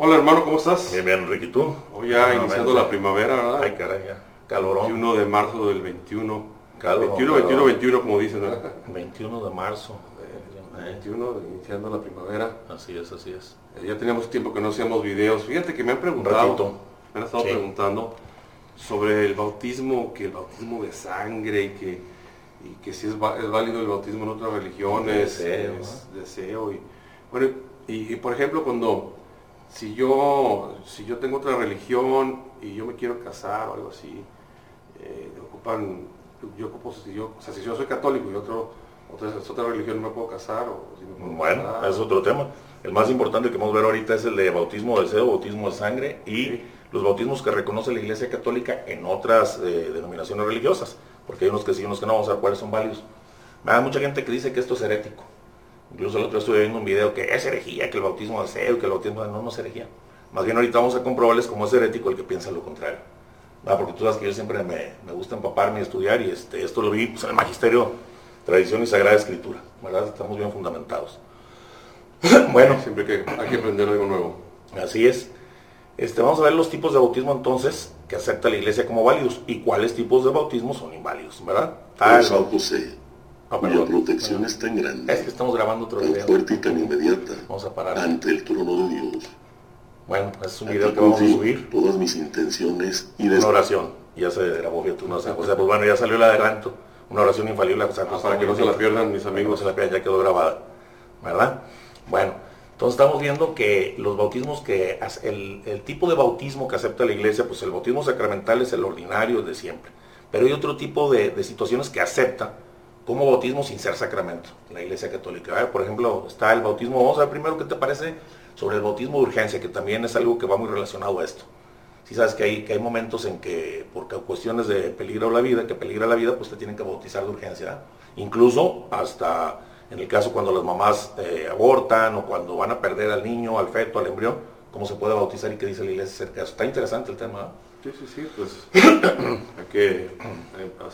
Hola hermano, ¿cómo estás? Bien, bien, Enrique, ¿y tú? Hoy ya iniciando la primavera, ¿verdad? Ay, caray, ya. Calorón. 21 de marzo del 21. Calorón, 21, 21, calorón. 21, como dicen, ¿verdad? 21 de marzo. Eh, 21, iniciando la primavera. Así es, así es. Eh, Ya teníamos tiempo que no hacíamos videos. Fíjate que me han Un preguntado, ratito. me han estado Sí. preguntando sobre el bautismo, que el bautismo de sangre y que, y que si es, válido el bautismo en otras religiones, Deseo, es deseo. Y, bueno, y, y, por ejemplo, cuando si yo, si yo tengo otra religión y yo me quiero casar o algo así, eh, ocupan, yo ocupo, si yo, o sea, si yo soy católico y otro, otra, otra religión, ¿no me puedo casar? O si me puedo Bueno, casar? es otro tema. El más importante que vamos a ver ahorita es el de bautismo de deseo, bautismo de sangre y Sí. los bautismos que reconoce la Iglesia Católica en otras eh, denominaciones religiosas. Porque hay unos que sí, unos que no, vamos a ver cuáles son válidos. Da mucha gente que dice que esto es herético. Incluso el otro día estuve viendo un video que es herejía, que el bautismo de deseo, que el bautismo de no, no es herejía. Más bien ahorita vamos a comprobarles cómo es herético el que piensa lo contrario. ¿verdad? Porque tú sabes que yo siempre me, me gusta empaparme y estudiar y este, esto lo vi pues, en el magisterio, tradición y sagrada escritura. ¿verdad? Estamos bien fundamentados. bueno, Siempre que hay que aprender algo nuevo. Así es. Este, vamos a ver los tipos de bautismo entonces que acepta la iglesia como válidos y cuáles tipos de bautismo son inválidos, ¿verdad? Por Perdón. protección es tan grande, Es que estamos grabando otro tan video. fuerte y tan inmediata, Vamos a parar. ante el trono de Dios. Bueno, es un video que vamos a subir. todas mis intenciones y Una oración. Ya se grabó, fíjate, una San José. Pues bueno, ya salió el adelanto. Una oración infalible a San Ah, José. para que no se la pierdan mis amigos. se la pierdan, ya quedó grabada. ¿Verdad? Bueno, entonces estamos viendo que los bautismos que, el, el tipo de bautismo que acepta la iglesia, pues el bautismo sacramental es el ordinario, el de siempre. Pero hay otro tipo de, de situaciones que acepta como bautismo sin ser sacramento, en la iglesia católica. Por ejemplo, está el bautismo, vamos a ver primero qué te parece sobre el bautismo de urgencia, que también es algo que va muy relacionado a esto. Si sabes que hay, que hay momentos en que, por cuestiones de peligro la vida, que peligra la vida, pues te tienen que bautizar de urgencia. Incluso hasta en el caso cuando las mamás eh, abortan o cuando van a perder al niño, al feto, al embrión, cómo se puede bautizar y qué dice la iglesia acerca de eso. Está interesante el tema. Sí, sí, sí, pues hay que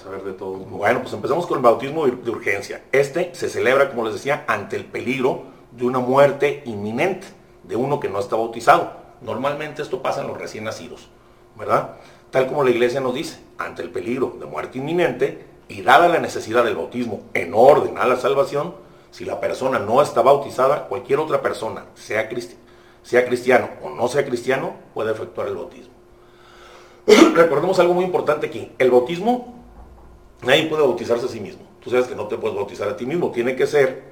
saber de todo un poco. Bueno, pues empezamos con el bautismo de de urgencia. Este se celebra, como les decía, ante el peligro de una muerte inminente de uno que no está bautizado. Normalmente esto pasa en los recién nacidos, ¿verdad? Tal como la iglesia nos dice, ante el peligro de muerte inminente y dada la necesidad del bautismo en orden a la salvación, si la persona no está bautizada, cualquier otra persona, sea, cristi- sea cristiano o no sea cristiano, puede efectuar el bautismo. Recordemos algo muy importante aquí. El bautismo Nadie puede bautizarse a sí mismo. Tú sabes que no te puedes bautizar a ti mismo. Tiene que ser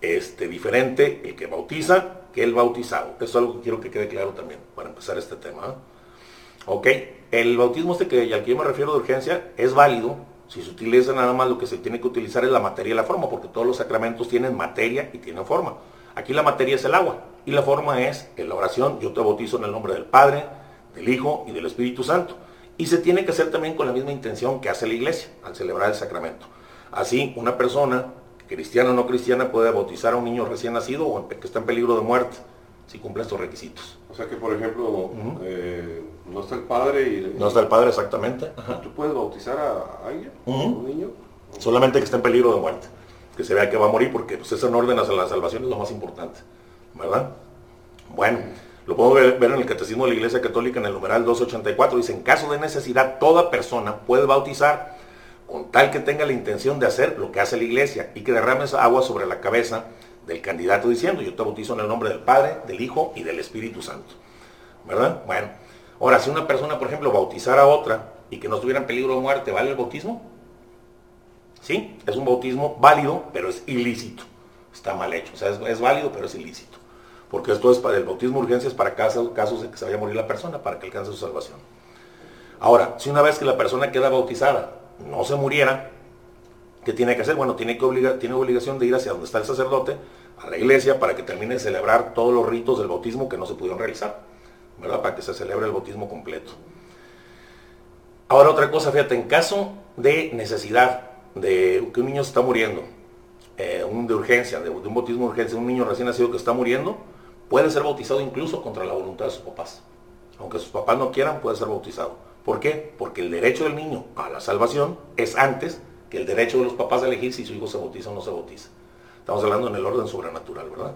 este, diferente el que bautiza que el bautizado. Eso es algo que quiero que quede claro también para empezar este tema. ¿eh? Ok, el bautismo este que, al que yo me refiero de urgencia es válido si se utiliza nada más lo que se tiene que utilizar es la materia y la forma, porque todos los sacramentos tienen materia y tienen forma. Aquí la materia es el agua y la forma es en la oración, yo te bautizo en el nombre del Padre, del Hijo y del Espíritu Santo. Y se tiene que hacer también con la misma intención que hace la iglesia al celebrar el sacramento. Así, una persona, cristiana o no cristiana, puede bautizar a un niño recién nacido o que está en peligro de muerte, si cumple estos requisitos. O sea que, por ejemplo, eh, no está el padre y... No está el padre exactamente. Ajá. ¿Tú puedes bautizar a alguien? ¿A un niño? Solamente que está en peligro de muerte. Que se vea que va a morir porque pues, ese en orden hacia la salvación es lo más importante. ¿Verdad? Bueno, lo ver, ver en el Catecismo de la Iglesia Católica en el numeral 284. Dice, en caso de necesidad, toda persona puede bautizar con tal que tenga la intención de hacer lo que hace la Iglesia y que derrame esa agua sobre la cabeza del candidato diciendo, yo te bautizo en el nombre del Padre, del Hijo y del Espíritu Santo. ¿Verdad? Bueno, ahora, si una persona, por ejemplo, bautizara a otra y que no estuviera en peligro de muerte, ¿vale el bautismo? Sí, es un bautismo válido, pero es ilícito. Está mal hecho. O sea, es, es válido, pero es ilícito. Porque esto es para el bautismo de urgencia, es para casos, casos de que se vaya a morir la persona, para que alcance su salvación. Ahora, si una vez que la persona queda bautizada no se muriera, ¿qué tiene que hacer? Bueno, tiene, que obligar, tiene obligación de ir hacia donde está el sacerdote, a la iglesia, para que termine de celebrar todos los ritos del bautismo que no se pudieron realizar, ¿verdad? Para que se celebre el bautismo completo. Ahora otra cosa, fíjate, en caso de necesidad de que un niño se está muriendo, eh, un de urgencia, de, de un bautismo de urgencia, un niño recién nacido que está muriendo, puede ser bautizado incluso contra la voluntad de sus papás. Aunque sus papás no quieran, puede ser bautizado. ¿Por qué? Porque el derecho del niño a la salvación es antes que el derecho de los papás a elegir si su hijo se bautiza o no se bautiza. Estamos hablando en el orden sobrenatural, ¿verdad?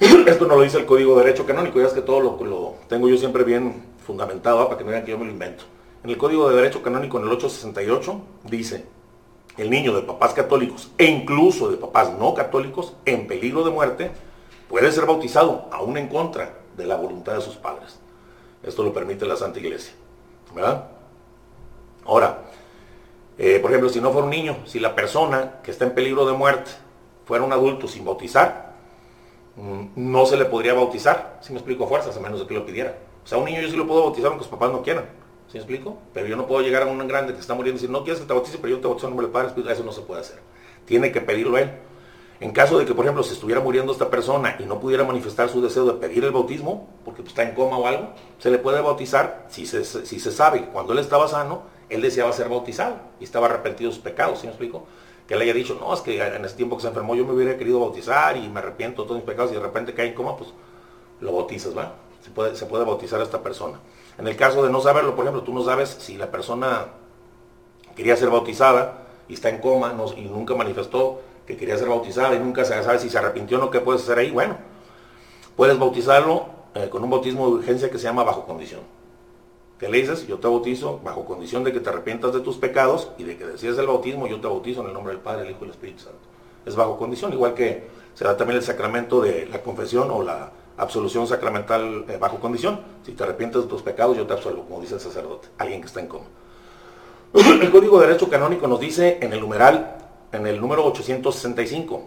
Esto no lo dice el Código de Derecho Canónico, ya es que todo lo, tengo yo siempre bien fundamentado ¿ah? para que no vean que yo me lo invento. En el Código de Derecho Canónico, en el 868, dice, el niño de papás católicos e incluso de papás no católicos en peligro de muerte puede ser bautizado aún en contra de la voluntad de sus padres. Esto lo permite la Santa Iglesia. ¿Verdad? Ahora, eh, por ejemplo, si no fuera un niño, si la persona que está en peligro de muerte fuera un adulto sin bautizar, mm, no se le podría bautizar, si me explico fuerzas, a menos de que lo pidiera. O sea, un niño yo sí lo puedo bautizar aunque sus papás no quieran. ¿Sí me explico? Pero yo no puedo llegar a un grande que está muriendo y decir, no quieres que te bautice, pero yo te bautizo en nombre del Padre, eso no se puede hacer. Tiene que pedirlo él. En caso de que, por ejemplo, se estuviera muriendo esta persona y no pudiera manifestar su deseo de pedir el bautismo, porque pues, está en coma o algo, se le puede bautizar si se, si se sabe cuando él estaba sano, él deseaba ser bautizado y estaba arrepentido de sus pecados, ¿sí me explico? Que él haya dicho, no, es que en ese tiempo que se enfermó yo me hubiera querido bautizar y me arrepiento de todos mis pecados y de repente cae en coma, pues lo bautizas, ¿va? Se puede, se puede bautizar a esta persona. En el caso de no saberlo, por ejemplo, tú no sabes si la persona quería ser bautizada y está en coma y nunca manifestó que quería ser bautizada y nunca se sabe si se arrepintió o no, ¿qué puedes hacer ahí? Bueno, puedes bautizarlo eh, con un bautismo de urgencia que se llama bajo condición. ¿Qué le dices? Yo te bautizo bajo condición de que te arrepientas de tus pecados y de que decidas el bautismo, yo te bautizo en el nombre del Padre, el Hijo y el Espíritu Santo. Es bajo condición, igual que se da también el sacramento de la confesión o la absolución sacramental eh, bajo condición. Si te arrepientes de tus pecados, yo te absuelvo, como dice el sacerdote, alguien que está en coma. El Código de Derecho Canónico nos dice en el numeral en el número 865.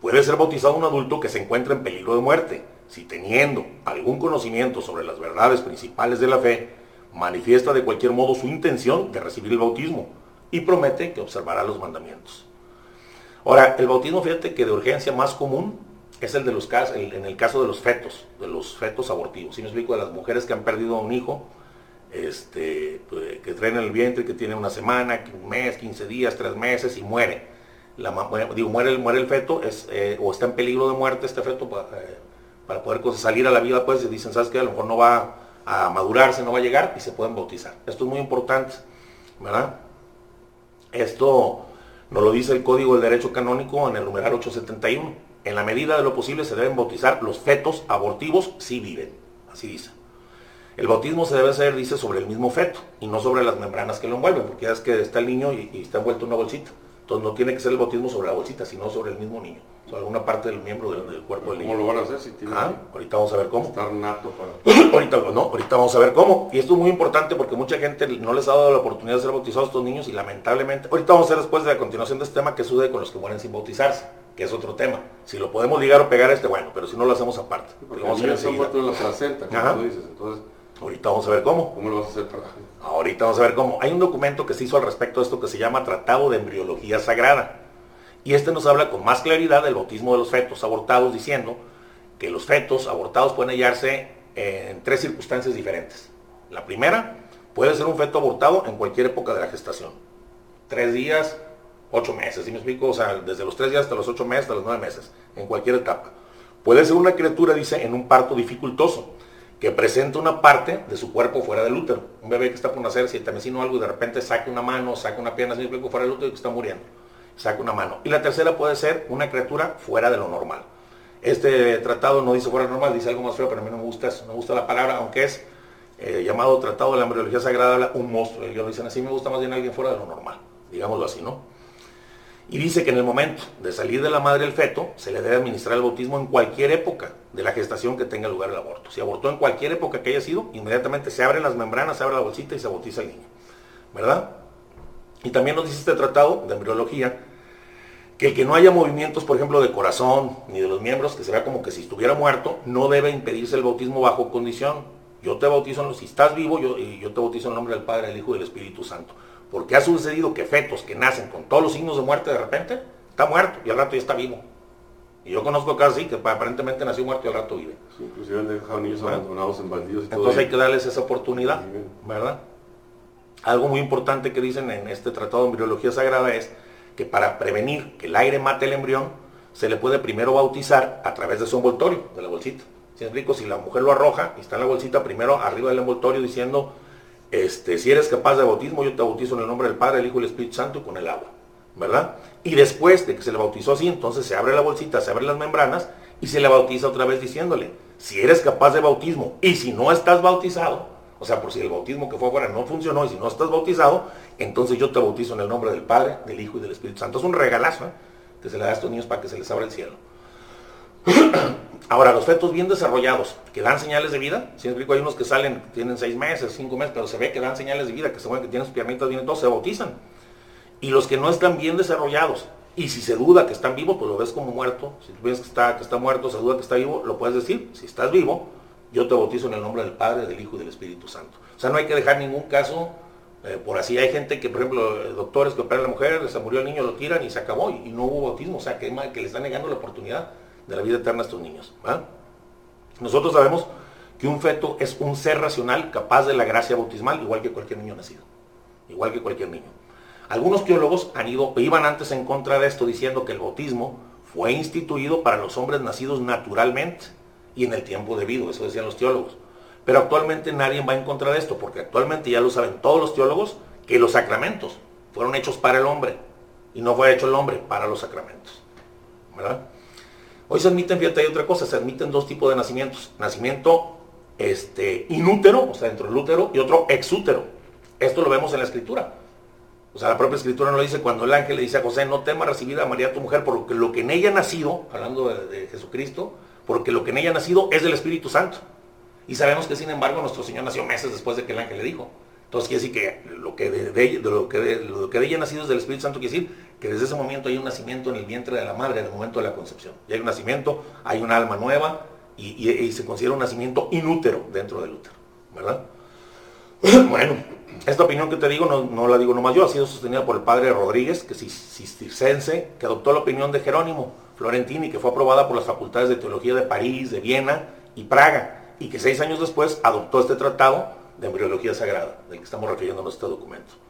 Puede ser bautizado un adulto que se encuentra en peligro de muerte, si teniendo algún conocimiento sobre las verdades principales de la fe, manifiesta de cualquier modo su intención de recibir el bautismo y promete que observará los mandamientos. Ahora, el bautismo, fíjate que de urgencia más común es el de los casos, en el caso de los fetos, de los fetos abortivos. Si me explico, de las mujeres que han perdido a un hijo, este, pues, que traen en el vientre, que tiene una semana, un mes, 15 días, 3 meses y muere. Digo, muere, muere el feto es, eh, o está en peligro de muerte este feto para, eh, para poder salir a la vida, pues dicen, ¿sabes qué? A lo mejor no va a madurarse, no va a llegar y se pueden bautizar. Esto es muy importante, ¿verdad? Esto nos lo dice el Código del Derecho Canónico en el numeral 871. En la medida de lo posible se deben bautizar los fetos abortivos si viven. Así dice. El bautismo se debe hacer, dice, sobre el mismo feto y no sobre las membranas que lo envuelven, porque ya es que está el niño y, está envuelto en una bolsita. Entonces no tiene que ser el bautismo sobre la bolsita, sino sobre el mismo niño, sobre alguna parte del miembro del, cuerpo del niño. ¿Cómo lo van a hacer si tiene ah, Ahorita vamos a ver cómo. Estar nato para... ahorita, no, ahorita vamos a ver cómo. Y esto es muy importante porque mucha gente no les ha dado la oportunidad de ser bautizados a estos niños y lamentablemente, ahorita vamos a ver después de la continuación de este tema que sucede con los que mueren sin bautizarse, que es otro tema. Si lo podemos ligar o pegar a este, bueno, pero si no lo hacemos aparte. Porque son la placenta, como tú dices, entonces... Ahorita vamos a ver cómo. ¿Cómo lo vas a hacer para.? Ahorita vamos a ver cómo. Hay un documento que se hizo al respecto de esto que se llama Tratado de Embriología Sagrada. Y este nos habla con más claridad del bautismo de los fetos abortados, diciendo que los fetos abortados pueden hallarse en tres circunstancias diferentes. La primera, puede ser un feto abortado en cualquier época de la gestación. Tres días, ocho meses, ¿sí me explico? O sea, desde los tres días hasta los ocho meses, hasta los nueve meses, en cualquier etapa. Puede ser una criatura, dice, en un parto dificultoso que presenta una parte de su cuerpo fuera del útero. Un bebé que está por nacer, si o algo y de repente saca una mano, saca una pierna, así fuera del útero y que está muriendo. Saca una mano. Y la tercera puede ser una criatura fuera de lo normal. Este tratado no dice fuera normal, dice algo más feo, pero a mí no me gusta no me gusta la palabra, aunque es eh, llamado Tratado de la Embriología Sagrada, un monstruo. Ellos lo dicen así, me gusta más bien alguien fuera de lo normal, digámoslo así, ¿no? Y dice que en el momento de salir de la madre el feto, se le debe administrar el bautismo en cualquier época de la gestación que tenga lugar el aborto. Si abortó en cualquier época que haya sido, inmediatamente se abren las membranas, se abre la bolsita y se bautiza el niño. ¿Verdad? Y también nos dice este tratado de embriología que el que no haya movimientos, por ejemplo, de corazón ni de los miembros, que se vea como que si estuviera muerto, no debe impedirse el bautismo bajo condición. Yo te bautizo, en los, si estás vivo, yo, yo te bautizo en el nombre del Padre, del Hijo y del Espíritu Santo. Porque ha sucedido que fetos que nacen con todos los signos de muerte de repente, está muerto y al rato ya está vivo. Y yo conozco casos así, que aparentemente nació muerto y al rato vive. Sí, inclusive han dejado niños abandonados en bandidos y todo Entonces hay que darles esa oportunidad, ¿verdad? Algo muy importante que dicen en este tratado de embriología sagrada es que para prevenir que el aire mate el embrión, se le puede primero bautizar a través de su envoltorio, de la bolsita. Si es rico, si la mujer lo arroja y está en la bolsita, primero arriba del envoltorio diciendo este, si eres capaz de bautismo, yo te bautizo en el nombre del Padre, el Hijo y el Espíritu Santo con el agua, ¿verdad? Y después de que se le bautizó así, entonces se abre la bolsita, se abren las membranas y se le bautiza otra vez diciéndole, si eres capaz de bautismo y si no estás bautizado, o sea, por si el bautismo que fue afuera no funcionó y si no estás bautizado, entonces yo te bautizo en el nombre del Padre, del Hijo y del Espíritu Santo. Es un regalazo ¿eh? que se le da a estos niños para que se les abra el cielo. Ahora, los fetos bien desarrollados, que dan señales de vida, si explico, hay unos que salen, tienen seis meses, cinco meses, pero se ve que dan señales de vida, que se ven que tienen sus piernitas bien, todos se bautizan. Y los que no están bien desarrollados, y si se duda que están vivos, pues lo ves como muerto. Si tú ves que está, que está muerto, se duda que está vivo, lo puedes decir. Si estás vivo, yo te bautizo en el nombre del Padre, del Hijo y del Espíritu Santo. O sea, no hay que dejar ningún caso eh, por así. Hay gente que, por ejemplo, doctores que operan a la mujer, se murió el niño, lo tiran y se acabó y, no hubo bautismo. O sea, que, que le están negando la oportunidad de la vida eterna a estos niños. Nosotros sabemos que un feto es un ser racional capaz de la gracia bautismal, igual que cualquier niño nacido. Igual que cualquier niño. Algunos teólogos han ido, iban antes en contra de esto diciendo que el bautismo fue instituido para los hombres nacidos naturalmente y en el tiempo debido, eso decían los teólogos. Pero actualmente nadie va en contra de esto, porque actualmente ya lo saben todos los teólogos, que los sacramentos fueron hechos para el hombre y no fue hecho el hombre para los sacramentos. ¿Verdad? Hoy se admiten, fíjate, hay otra cosa, se admiten dos tipos de nacimientos. Nacimiento este, inútero, o sea, dentro del útero, y otro exútero. Esto lo vemos en la escritura. O sea, la propia escritura nos dice cuando el ángel le dice a José, no temas recibir a María tu mujer, porque lo que en ella ha nacido, hablando de, Jesucristo, porque lo que en ella ha nacido es del Espíritu Santo. Y sabemos que sin embargo nuestro Señor nació meses después de que el ángel le dijo. Entonces quiere decir que lo que de, lo, que lo que de ella ha nacido es del Espíritu Santo, quiere decir que desde ese momento hay un nacimiento en el vientre de la madre, en el momento de la concepción. Y hay un nacimiento, hay un alma nueva y, se considera un nacimiento inútero dentro del útero. ¿Verdad? bueno, esta opinión que te digo no, la digo nomás yo, ha sido sostenida por el padre Rodríguez, que cistercense, que adoptó la opinión de Jerónimo Florentini, que fue aprobada por las facultades de teología de París, de Viena y Praga, y que seis años después adoptó este tratado de embriología sagrada, del que estamos refiriéndonos este documento.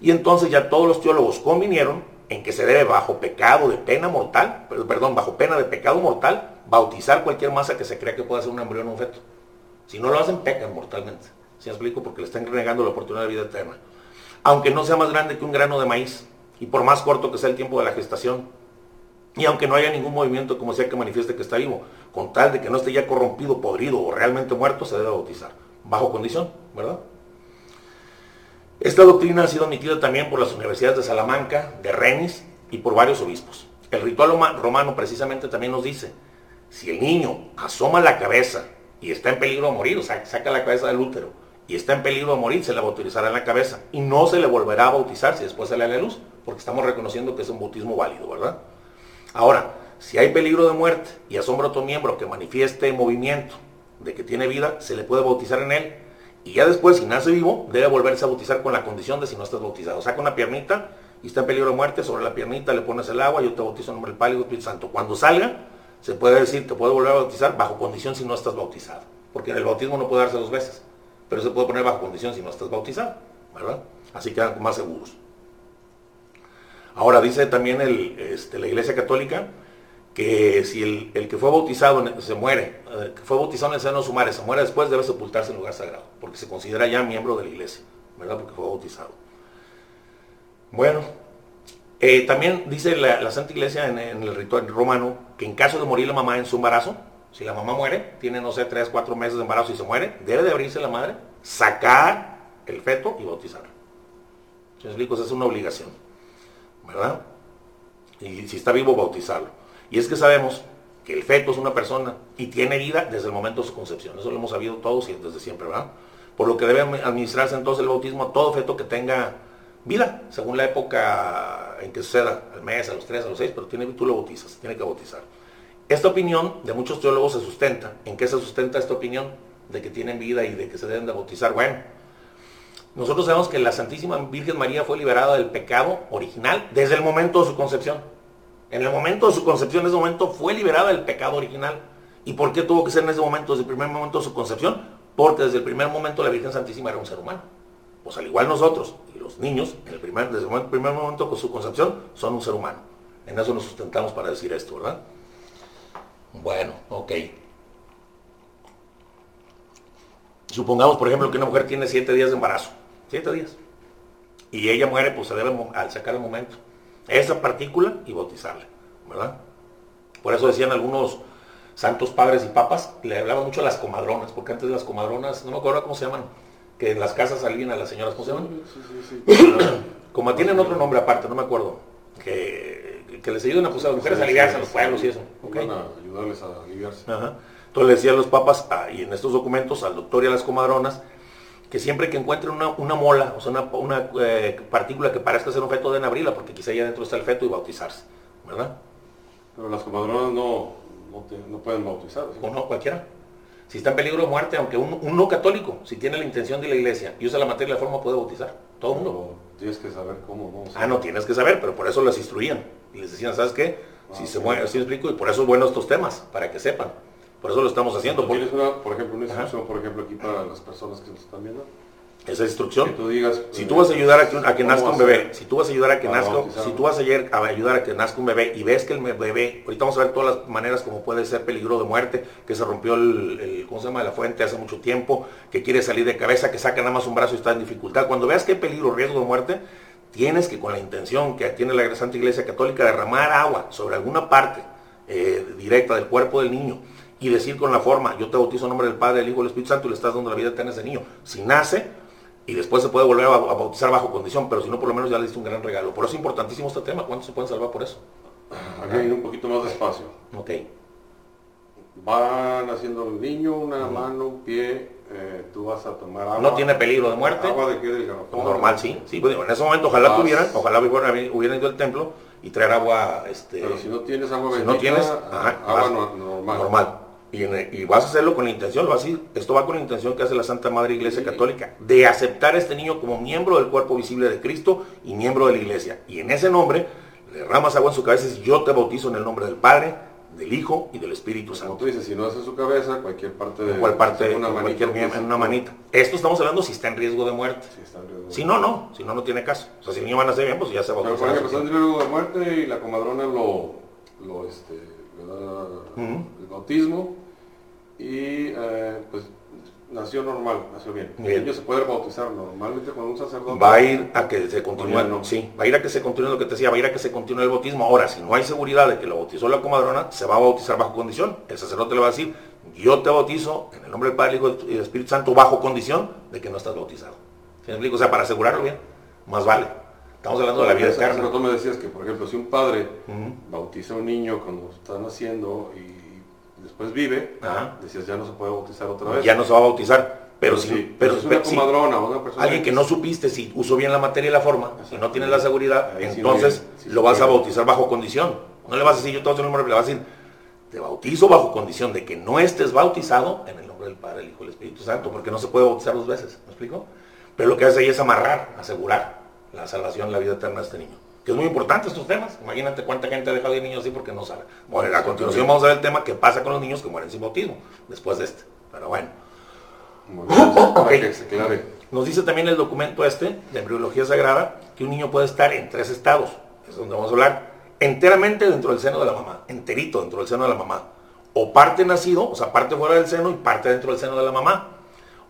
Y entonces ya todos los teólogos convinieron en que se debe bajo pecado de pena mortal, perdón, bajo pena de pecado mortal, bautizar cualquier masa que se crea que pueda ser un embrión o un feto. Si no lo hacen, pecan mortalmente. ¿Sí explico? Porque le están renegando la oportunidad de vida eterna. Aunque no sea más grande que un grano de maíz, y por más corto que sea el tiempo de la gestación, y aunque no haya ningún movimiento como sea que manifieste que está vivo, con tal de que no esté ya corrompido, podrido o realmente muerto, se debe bautizar. Bajo condición, ¿verdad? Esta doctrina ha sido admitida también por las universidades de Salamanca, de Rennes y por varios obispos. El ritual romano precisamente también nos dice, si el niño asoma la cabeza y está en peligro de morir, o sea, saca la cabeza del útero y está en peligro de morir, se le bautizará en la cabeza y no se le volverá a bautizar si después sale a la luz, porque estamos reconociendo que es un bautismo válido, ¿verdad? Ahora, si hay peligro de muerte y asombra otro miembro que manifieste movimiento de que tiene vida, se le puede bautizar en él. Y ya después, si nace vivo, debe volverse a bautizar con la condición de si no estás bautizado. Saca una piernita y está en peligro de muerte, sobre la piernita le pones el agua, yo te bautizo en nombre del del Espíritu Santo. Cuando salga, se puede decir, te puede volver a bautizar bajo condición si no estás bautizado. Porque en el bautismo no puede darse dos veces, pero se puede poner bajo condición si no estás bautizado, ¿verdad? Así quedan más seguros. Ahora dice también este, la Iglesia Católica que si el, que fue bautizado se muere, eh, que fue bautizado en el seno de su madre, se muere después, debe sepultarse en lugar sagrado, porque se considera ya miembro de la iglesia, ¿verdad? Porque fue bautizado. Bueno, eh, también dice la, Santa Iglesia en, el ritual romano que en caso de morir la mamá en su embarazo, si la mamá muere, tiene, no sé, tres, cuatro meses de embarazo y se muere, debe de abrirse la madre, sacar el feto y bautizarlo. Explico, es una obligación, ¿verdad? Y si está vivo, bautizarlo. Y es que sabemos que el feto es una persona y tiene vida desde el momento de su concepción. Eso lo hemos sabido todos y desde siempre, ¿verdad? Por lo que debe administrarse entonces el bautismo a todo feto que tenga vida, según la época en que suceda, al mes, a los tres, a los seis, pero tiene, tú lo bautizas, tiene que bautizar. Esta opinión de muchos teólogos se sustenta. ¿En qué se sustenta esta opinión? De que tienen vida y de que se deben de bautizar. Bueno, nosotros sabemos que la Santísima Virgen María fue liberada del pecado original desde el momento de su concepción. En el momento de su concepción, en ese momento fue liberada del pecado original. ¿Y por qué tuvo que ser en ese momento, desde el primer momento de su concepción? Porque desde el primer momento la Virgen Santísima era un ser humano. Pues al igual nosotros y los niños, en el primer, desde el primer momento de su concepción, son un ser humano. En eso nos sustentamos para decir esto, ¿verdad? Bueno, ok. Supongamos, por ejemplo, que una mujer tiene siete días de embarazo. Siete días. Y ella muere, pues se debe al sacar el momento esa partícula y bautizarla, ¿verdad? Por eso decían algunos, santos padres y papas, le hablaban mucho a las comadronas, porque antes las comadronas, no me acuerdo cómo se llaman, que en las casas salían a las señoras, ¿cómo se llaman? Sí, sí, sí. Como tienen otro nombre aparte, no me acuerdo, que, que les ayuden a, pues, a las mujeres a aliviarse a los pueblos y eso. ¿ok? Van a ayudarles a aliviarse. Ajá. Entonces le decían los papas, ah, y en estos documentos, al doctor y a las comadronas, que siempre que encuentren una, una mola, o sea, una, una, eh, partícula que parezca ser un feto, den abrirla, porque quizá ahí adentro está el feto y bautizarse, ¿verdad? Pero las comadronas no, no, te- no pueden bautizar. ¿sí? O no, cualquiera. Si está en peligro de muerte, aunque un, un no católico, si tiene la intención de la iglesia y usa la materia de la forma, puede bautizar. Todo el mundo. Tienes que saber cómo, ¿no? O sea, Ah, no tienes que saber, pero por eso las instruían. Y les decían, ¿sabes qué? Si Ah, se ok. mueve, así explico, y por eso es bueno estos temas, para que sepan. Por eso lo estamos haciendo. Porque Tienes una, por ejemplo, una instrucción, por ejemplo, aquí para las personas que nos están viendo. esa instrucción. Que tú digas. Si tú vas a ayudar a que, a que ¿cómo nazca un bebé, si tú vas a ayudar a que nazca, si tú vas a ayudar a ayudar a que nazca un bebé y ves que el bebé, ahorita vamos a ver todas las maneras como puede ser peligro de muerte, que se rompió el, el- ¿cómo se llama? la fuente hace mucho tiempo, que quiere salir de cabeza, que saca nada más un brazo y está en dificultad. Cuando veas que hay peligro, riesgo de muerte, tienes que con la intención que tiene la Santa Iglesia Católica derramar agua sobre alguna parte eh, directa del cuerpo del niño y decir con la forma, yo te bautizo en nombre del Padre, del Hijo y del Espíritu Santo y le estás dando la vida eterna a ese niño. Si nace, y después se puede volver a, bautizar bajo condición, pero si no, por lo menos ya le diste un gran regalo. Por eso es importantísimo este tema. ¿Cuántos se pueden salvar por eso? Aquí hay un poquito más despacio. Ok. Van haciendo el niño, una mano, un pie, eh, tú vas a tomar agua. No tiene peligro de muerte. Agua de qué del garrafón. Normal, sí. Sí, pues, en ese momento ojalá Vas. tuvieran, ojalá hubieran, hubieran ido al templo y traer agua, este, Pero si no tienes agua si no tienes, ajá, agua vas- no- normal. normal. Y, en- y vas a hacerlo con la intención, lo vas a decir, esto va con la intención que hace la Santa Madre Iglesia. Católica, de aceptar a este niño como miembro del cuerpo visible de Cristo y miembro de la Iglesia. Y en ese nombre, le derramas agua en su cabeza y dices, yo te bautizo en el nombre del Padre, del Hijo y del Espíritu Como Santo. tú dices, si no es en su cabeza, cualquier parte de... Cual parte, una manita, cualquier miembro, en una manita. Esto estamos hablando si está en riesgo de muerte. Sí, está en riesgo. Si no, no. Si no, no tiene caso. O sea, si el niño va a nacer bien, pues ya se Pero por bautizará. ejemplo, está en riesgo de muerte y la comadrona lo, lo este, le da el bautismo y eh, pues nació normal, nació bien. Bien. El niño se puede bautizar normalmente con un sacerdote. Va a ir a que se continúe, no. sí, va a ir a que se continúe lo que te decía, va a ir a que se continúe el bautismo. Ahora, si no hay seguridad de que lo bautizó la comadrona, se va a bautizar bajo condición. El sacerdote le va a decir, yo te bautizo en el nombre del Padre, Hijo y del Espíritu Santo bajo condición de que no estás bautizado. ¿Sí me explico? O sea, para asegurarlo bien, más vale. Estamos hablando de la vida eterna. tú me decías que, por ejemplo, si un padre bautiza a un niño cuando está naciendo y después vive, Ajá. decías ya no se puede bautizar otra vez. Ya no se va a bautizar. Pero, si, sí, pero, es una comadrona una persona alguien que no supiste si usó bien la materia y la forma, si no tienes la seguridad, Ahí entonces sí lo vas a bautizar bajo condición. No le vas a decir yo hacer el nombre, le vas a decir, te bautizo bajo condición de que no estés bautizado en el nombre del Padre, el Hijo y el Espíritu Santo, porque no se puede bautizar dos veces, ¿me explico? Pero lo que hace ahí es amarrar, asegurar la salvación, la vida eterna de este niño. Que es muy importante estos temas. Imagínate cuánta gente ha dejado de niños así porque no sabe. Bueno, a continuación vamos a ver el tema que pasa con los niños que mueren sin bautismo, después de este. Pero bueno. Muy bien, para Ok. que se aclare. Nos dice también el documento este de embriología sagrada que un niño puede estar en tres estados, es donde vamos a hablar, enteramente dentro del seno de la mamá, enterito dentro del seno de la mamá, o parte nacido, o sea, parte fuera del seno y parte dentro del seno de la mamá,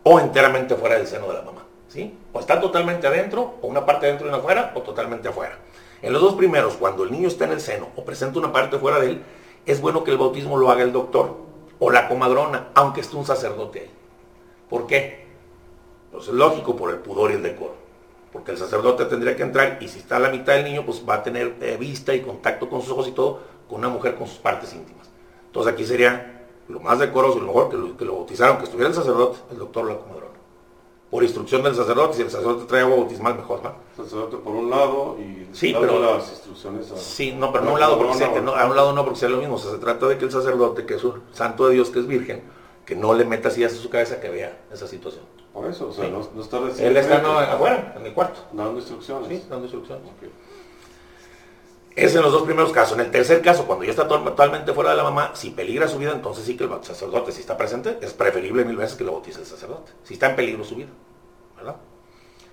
o enteramente fuera del seno de la mamá, ¿sí? O está totalmente adentro, o una parte adentro y una afuera, o totalmente afuera. En los dos primeros, cuando el niño está en el seno o presenta una parte fuera de él, es bueno que el bautismo lo haga el doctor o la comadrona, aunque esté un sacerdote ahí. ¿Por qué? Pues es lógico por el pudor y el decoro. Porque el sacerdote tendría que entrar y si está a la mitad del niño, pues va a tener eh, vista y contacto con sus ojos y todo, con una mujer con sus partes íntimas. Entonces aquí sería lo más decoroso y lo mejor que lo, que lo bautizaron, que estuviera el sacerdote, el doctor o la comadrona. Por instrucción del sacerdote, si el sacerdote trae agua bautismal, mejor, ¿no? Sacerdote por un lado y Sí, pero- las instrucciones a... Sí, no, pero no a un lado porque sea, que no, a un lado no porque sea lo mismo. O sea, se trata de que el sacerdote, que es un santo de Dios, que es virgen, que no le meta así a su cabeza que vea esa situación. Por eso, o sea, Sí. no, no estar Él está no, afuera, en el cuarto. dando instrucciones. Sí, dando instrucciones. Es en los dos primeros casos. En el tercer caso, cuando ya está to- totalmente fuera de la mamá, si peligra su vida, entonces sí que el sacerdote, si está presente, es preferible mil veces que lo bautice el sacerdote. Si está en peligro su vida. ¿Verdad?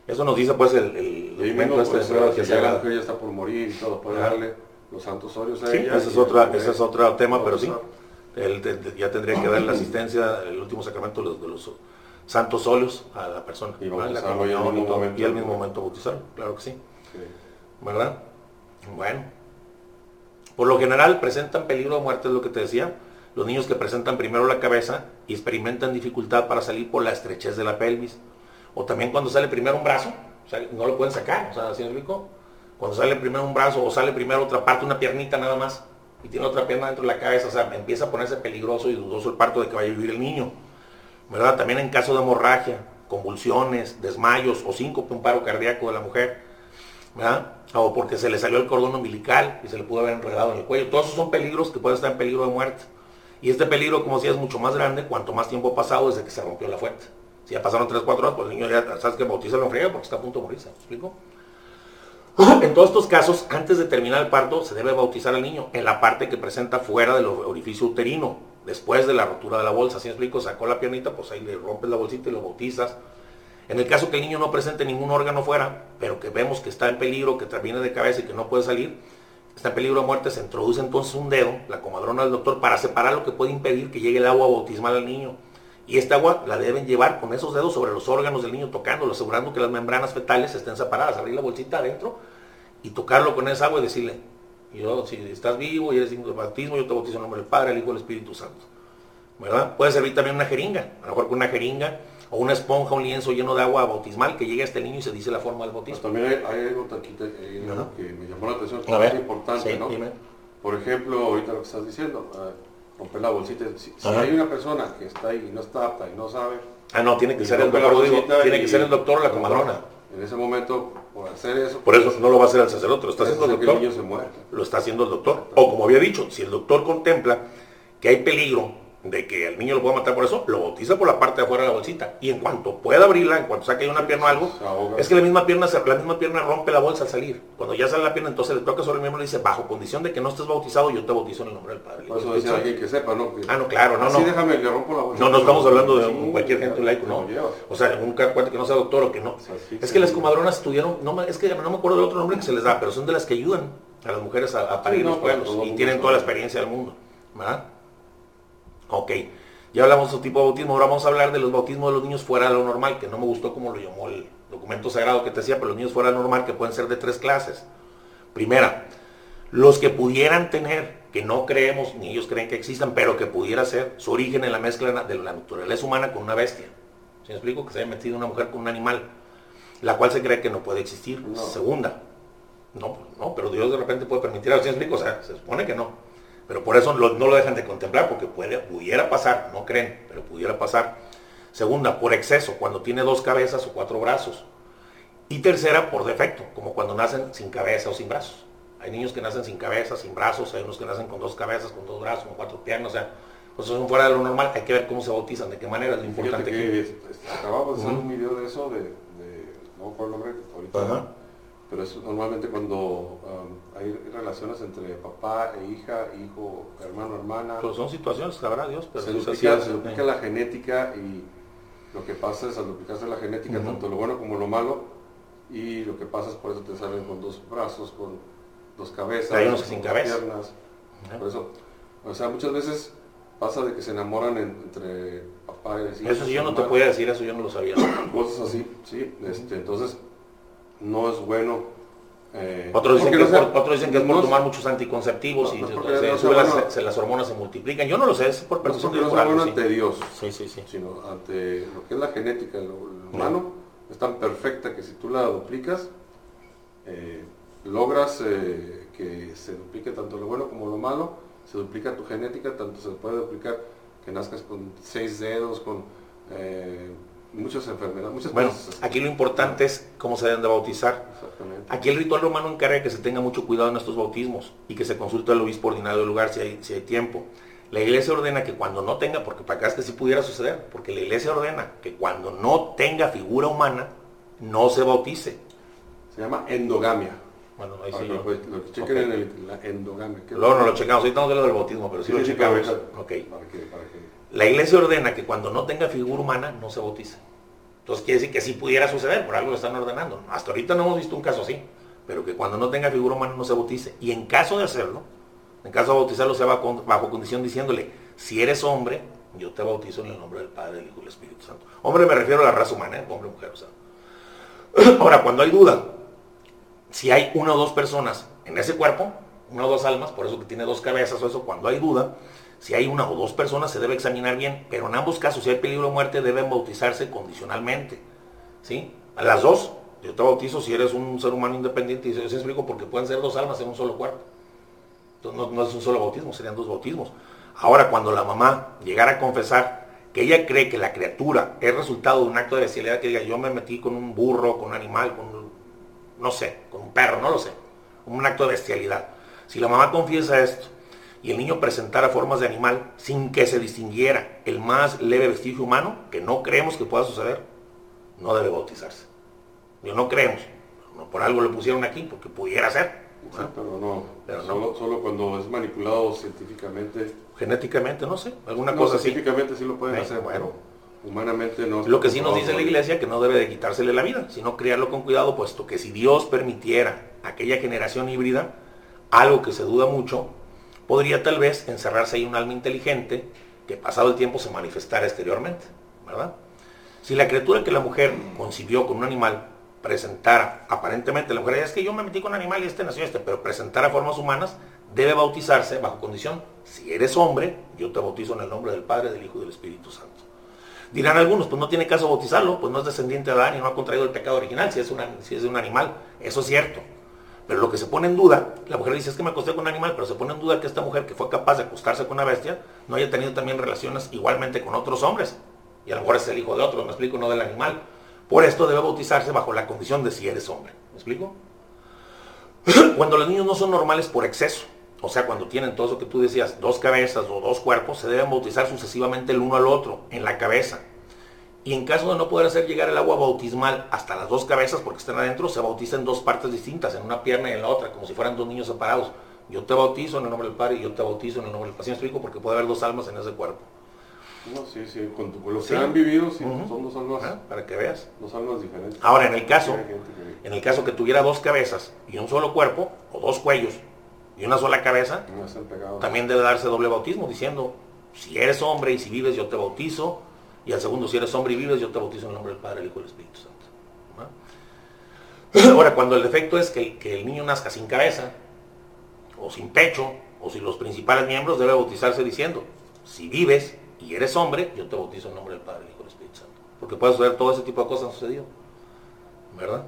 Eso nos dice pues el, el documento este de ya la sagrada. mujer ya está por morir y todo, puede darle los santos óleos a Sí, ella. ese es, otra, ese es otro tema, pero sí. Él te- te- ya tendría que dar la asistencia, el último sacramento de los, de los santos óleos a la persona. Y ¿verdad? La bautizarlo y al mismo momento. y al mismo momento bautizarlo, claro que sí. Sí. ¿verdad? Bueno. Por lo general presentan peligro de muerte, es lo que te decía. los niños que presentan primero la cabeza y experimentan dificultad para salir por la estrechez de la pelvis. O también cuando sale primero un brazo, no lo pueden sacar, o sea, ¿sí explico? Cuando sale primero un brazo o sale primero otra parte, una piernita nada más, y tiene otra pierna dentro de la cabeza, o sea, empieza a ponerse peligroso y dudoso el parto de que vaya a vivir el niño. ¿Verdad? También en caso de hemorragia, convulsiones, desmayos o síncope, un paro cardíaco de la mujer, ¿verdad? O porque se le salió el cordón umbilical y se le pudo haber enredado en el cuello. Todos esos son peligros que pueden estar en peligro de muerte. Y este peligro, como decía, es mucho más grande cuanto más tiempo ha pasado desde que se rompió la fuente. Si ya pasaron 3, 4 horas, pues el niño ya, sabes que bautiza la friega porque está a punto de morirse. ¿Me explico? En todos estos casos, antes de terminar el parto, se debe bautizar al niño en la parte que presenta fuera del orificio uterino, después de la rotura de la bolsa. ¿Sí me explico? Sacó la piernita, pues ahí le rompes la bolsita y lo bautizas. En el caso que el niño no presente ningún órgano fuera, pero que vemos que está en peligro, que viene de cabeza y que no puede salir, está en peligro de muerte, se introduce entonces un dedo, la comadrona del doctor, para separar lo que puede impedir que llegue el agua bautismal al niño. Y esta agua la deben llevar con esos dedos sobre los órganos del niño, tocándolo, asegurando que las membranas fetales estén separadas, abrir la bolsita adentro y tocarlo con esa agua y decirle, yo, si estás vivo y eres digno de bautismo, yo te bautizo en nombre del Padre, el Hijo y el Espíritu Santo. ¿Verdad? Puede servir también una jeringa, a lo mejor con una jeringa o una esponja, un lienzo lleno de agua bautismal que llegue a este niño y se dice la forma del bautismo. También hay, algo que me llamó la atención, que es importante, ¿no? Por ejemplo, ahorita lo que estás diciendo, uh, romper la bolsita. Si, hay una persona que está ahí y no está apta y no sabe. Ah, no, tiene que ser el doctor, tiene que ser el doctor o la comadrona. En ese momento, por hacer eso. Por eso no lo va a hacer el sacerdote, lo está haciendo el doctor. El niño se muere. Lo está haciendo el doctor. O como había dicho, si el doctor contempla que hay peligro de que el niño lo pueda matar por eso, lo bautiza por la parte de afuera de la bolsita. Y en cuanto pueda abrirla, en cuanto saque una pierna o algo, es que la misma pierna la misma pierna rompe la bolsa al salir. Cuando ya sale la pierna, entonces le toca sobre el miembro y dice, bajo condición de que no estés bautizado, yo te bautizo en el nombre del Padre. Por eso decía alguien que sepa, ¿no? ah, no, claro, no, no. déjame, le rompo la bolsa. No, no estamos hablando de cualquier gente laico, no. O sea, un cuate que no sea doctor o que no. es que las comadronas estudiaron, no, es que no me acuerdo del otro nombre que se les da, pero son de las que ayudan a las mujeres a, parir los pueblos y tienen toda la experiencia del mundo. ¿Verdad? Ok. Ya hablamos de otro tipo de bautismo, ahora vamos a hablar de los bautismos de los niños fuera de lo normal, que no me gustó como lo llamó el documento sagrado que te decía, pero los niños fuera de lo normal que pueden ser de tres clases. Primera, los que pudieran tener, que no creemos, ni ellos creen que existan, pero que pudiera ser su origen en la mezcla de la naturaleza humana con una bestia. ¿Sí me explico? Que se haya metido una mujer con un animal, la cual se cree que no puede existir. Segunda, no, no, pero Dios de repente puede permitir algo. ¿Sí me explico? O sea, se supone que no. Pero por eso no lo dejan de contemplar, porque puede, pudiera pasar, no creen, pero pudiera pasar. Segunda, por exceso, cuando tiene dos cabezas o cuatro brazos. Y tercera, por defecto, como cuando nacen sin cabeza o sin brazos. Hay niños que nacen sin cabeza, sin brazos, hay unos que nacen con dos cabezas, con dos brazos, con cuatro piernas, o sea, pues son fuera de lo normal, hay que ver cómo se bautizan, de qué manera, es lo importante. Que, acabamos de hacer un video de eso, de, no por el nombre, ahorita, pero es normalmente cuando um, hay relaciones entre papá e hija, hijo, hermano, hermana. Pero son situaciones, sabrá Dios, pero se duplica, se duplica la genética y lo que pasa es al duplicarse la genética, tanto lo bueno como lo malo, y lo que pasa es por eso te salen con dos brazos, con dos cabezas, hay unos sin cabeza. piernas. Por eso, o sea, muchas veces pasa de que se enamoran entre papá y hija. Eso sí yo no te podía decir, eso yo no lo sabía. Cosas así, sí. Este, entonces, no es bueno. Eh, otros, dicen que, es por, otros dicen que es por tomar muchos anticonceptivos y se, las, hormonas se multiplican. Yo no lo sé, es por percepción no, no es bueno ante Dios, sí, sí, sí. sino ante lo que es la genética, lo, humano, es tan perfecta que si tú la duplicas, eh, logras eh, que se duplique tanto lo bueno como lo malo, se duplica tu genética, tanto se puede duplicar que nazcas con seis dedos, con muchas enfermedades, muchas Bueno, aquí lo importante es cómo se deben de bautizar. Aquí el ritual romano encarga que se tenga mucho cuidado en estos bautismos y que se consulte al obispo ordinario del lugar si hay, si hay tiempo. La iglesia ordena que cuando no tenga, porque para acá es que sí pudiera suceder, porque la iglesia ordena que cuando no tenga figura humana, no se bautice. Se llama endogamia. Bueno, ahí sí. Lo, lo chequen en el, la endogamia. Luego no lo checamos, ahorita estamos hablando del bautismo, pero sí, lo checamos. Okay. Para que, para que la iglesia ordena que cuando no tenga figura humana no se bautice. Entonces quiere decir que sí pudiera suceder, por algo lo están ordenando. Hasta ahorita no hemos visto un caso así, pero que cuando no tenga figura humana no se bautice. Y en caso de hacerlo, en caso de bautizarlo se va bajo condición diciéndole, si eres hombre, yo te bautizo en el nombre del Padre, del Hijo y del Espíritu Santo. Hombre me refiero a la raza humana, ¿eh? hombre mujer. O sea. Ahora, cuando hay duda, si hay una o dos personas en ese cuerpo, una o dos almas, por eso que tiene dos cabezas o eso, cuando hay duda, Si hay una o dos personas se debe examinar bien, pero en ambos casos si hay peligro de muerte deben bautizarse condicionalmente. ¿Sí? A las dos, yo te bautizo si eres un ser humano independiente y se explico porque pueden ser dos almas en un solo cuerpo. Entonces no, no es un solo bautismo, serían dos bautismos. Ahora cuando la mamá llegara a confesar que ella cree que la criatura es resultado de un acto de bestialidad, que diga yo me metí con un burro, con un animal, con un, no sé, con un perro, no lo sé, un acto de bestialidad. Si la mamá confiesa esto y el niño presentara formas de animal sin que se distinguiera el más leve vestigio humano, que no creemos que pueda suceder, no debe bautizarse. Yo no creemos. Por algo lo pusieron aquí, porque pudiera ser. Sí, pero no. Pero no. Solo, cuando es manipulado científicamente. Genéticamente, no sé. Alguna No, cosa así. científicamente sí lo pueden hacer, bueno. pero humanamente no. Lo que sí nos No, dice la iglesia que no debe de quitársele la vida, sino criarlo con cuidado, puesto que si Dios permitiera aquella generación híbrida, algo que se duda mucho, podría tal vez encerrarse ahí un alma inteligente que pasado el tiempo se manifestara exteriormente, ¿verdad? Si la criatura que la mujer concibió con un animal presentara, aparentemente la mujer, es que yo me metí con un animal y este nació este, pero presentara formas humanas, debe bautizarse bajo condición, si eres hombre, yo te bautizo en el nombre del Padre, del Hijo y del Espíritu Santo. Dirán algunos, pues no tiene caso bautizarlo, pues no es descendiente de Adán y no ha contraído el pecado original, si es, si es de un animal. Eso es cierto. Pero lo que se pone en duda, la mujer dice, es que me acosté con un animal, pero se pone en duda que esta mujer que fue capaz de acostarse con una bestia, no haya tenido también relaciones igualmente con otros hombres. Y a lo mejor es el hijo de otro, me explico, no del animal. Por esto debe bautizarse bajo la condición de si eres hombre. ¿Me explico? Cuando los niños no son normales por exceso, o sea, cuando tienen todo eso que tú decías, dos cabezas o dos cuerpos, se deben bautizar sucesivamente el uno al otro, en la cabeza. Y en caso de no poder hacer llegar el agua bautismal hasta las dos cabezas porque están adentro, se bautiza en dos partes distintas, en una pierna y en la otra, como si fueran dos niños separados. Yo te bautizo en el nombre del Padre y yo te bautizo en el nombre del Padre. ¿Sí? Porque puede haber dos almas en ese cuerpo. No, sí, sí, con, tu- con lo Sí. que han vivido, sí, son dos almas, ¿Ah? Para que veas. dos almas diferentes. Ahora, en el caso, en el caso que tuviera dos cabezas y un solo cuerpo, o dos cuellos y una sola cabeza, no también debe darse doble bautismo, diciendo, si eres hombre y si vives, yo te bautizo. Y al segundo, si eres hombre y vives, yo te bautizo en el nombre del Padre, del Hijo y del Espíritu Santo. Ahora, cuando el defecto es que, que el niño nazca sin cabeza, o sin pecho, o sin los principales miembros, debe bautizarse diciendo, si vives y eres hombre, yo te bautizo en el nombre del Padre, del Hijo y del Espíritu Santo. Porque puede suceder todo ese tipo de cosas sucedido. ¿Verdad?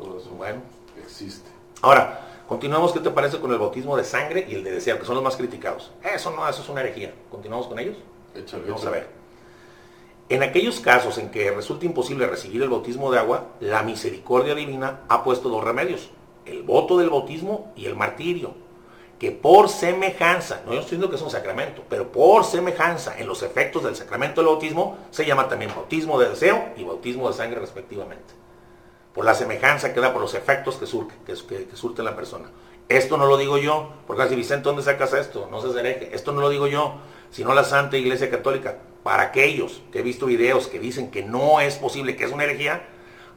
Todo eso Bueno. existe. Ahora, continuamos, ¿qué te parece con el bautismo de sangre y el de deseo, que son los más criticados? Eso no, eso es una herejía. ¿Continuamos con ellos? Échale, Vamos a ver. En aquellos casos en que resulta imposible recibir el bautismo de agua, la misericordia divina ha puesto dos remedios, el voto del bautismo y el martirio, que por semejanza, no yo estoy diciendo que es un sacramento, pero por semejanza en los efectos del sacramento del bautismo, se llama también bautismo de deseo y bautismo de sangre respectivamente. Por la semejanza que da, por los efectos que surte, que, surte la persona. Esto no lo digo yo, porque así Vicente, ¿dónde sacas esto? No se hereje. Esto no lo digo yo, sino la Santa Iglesia Católica. Para aquellos que he visto videos que dicen que no es posible, que es una herejía,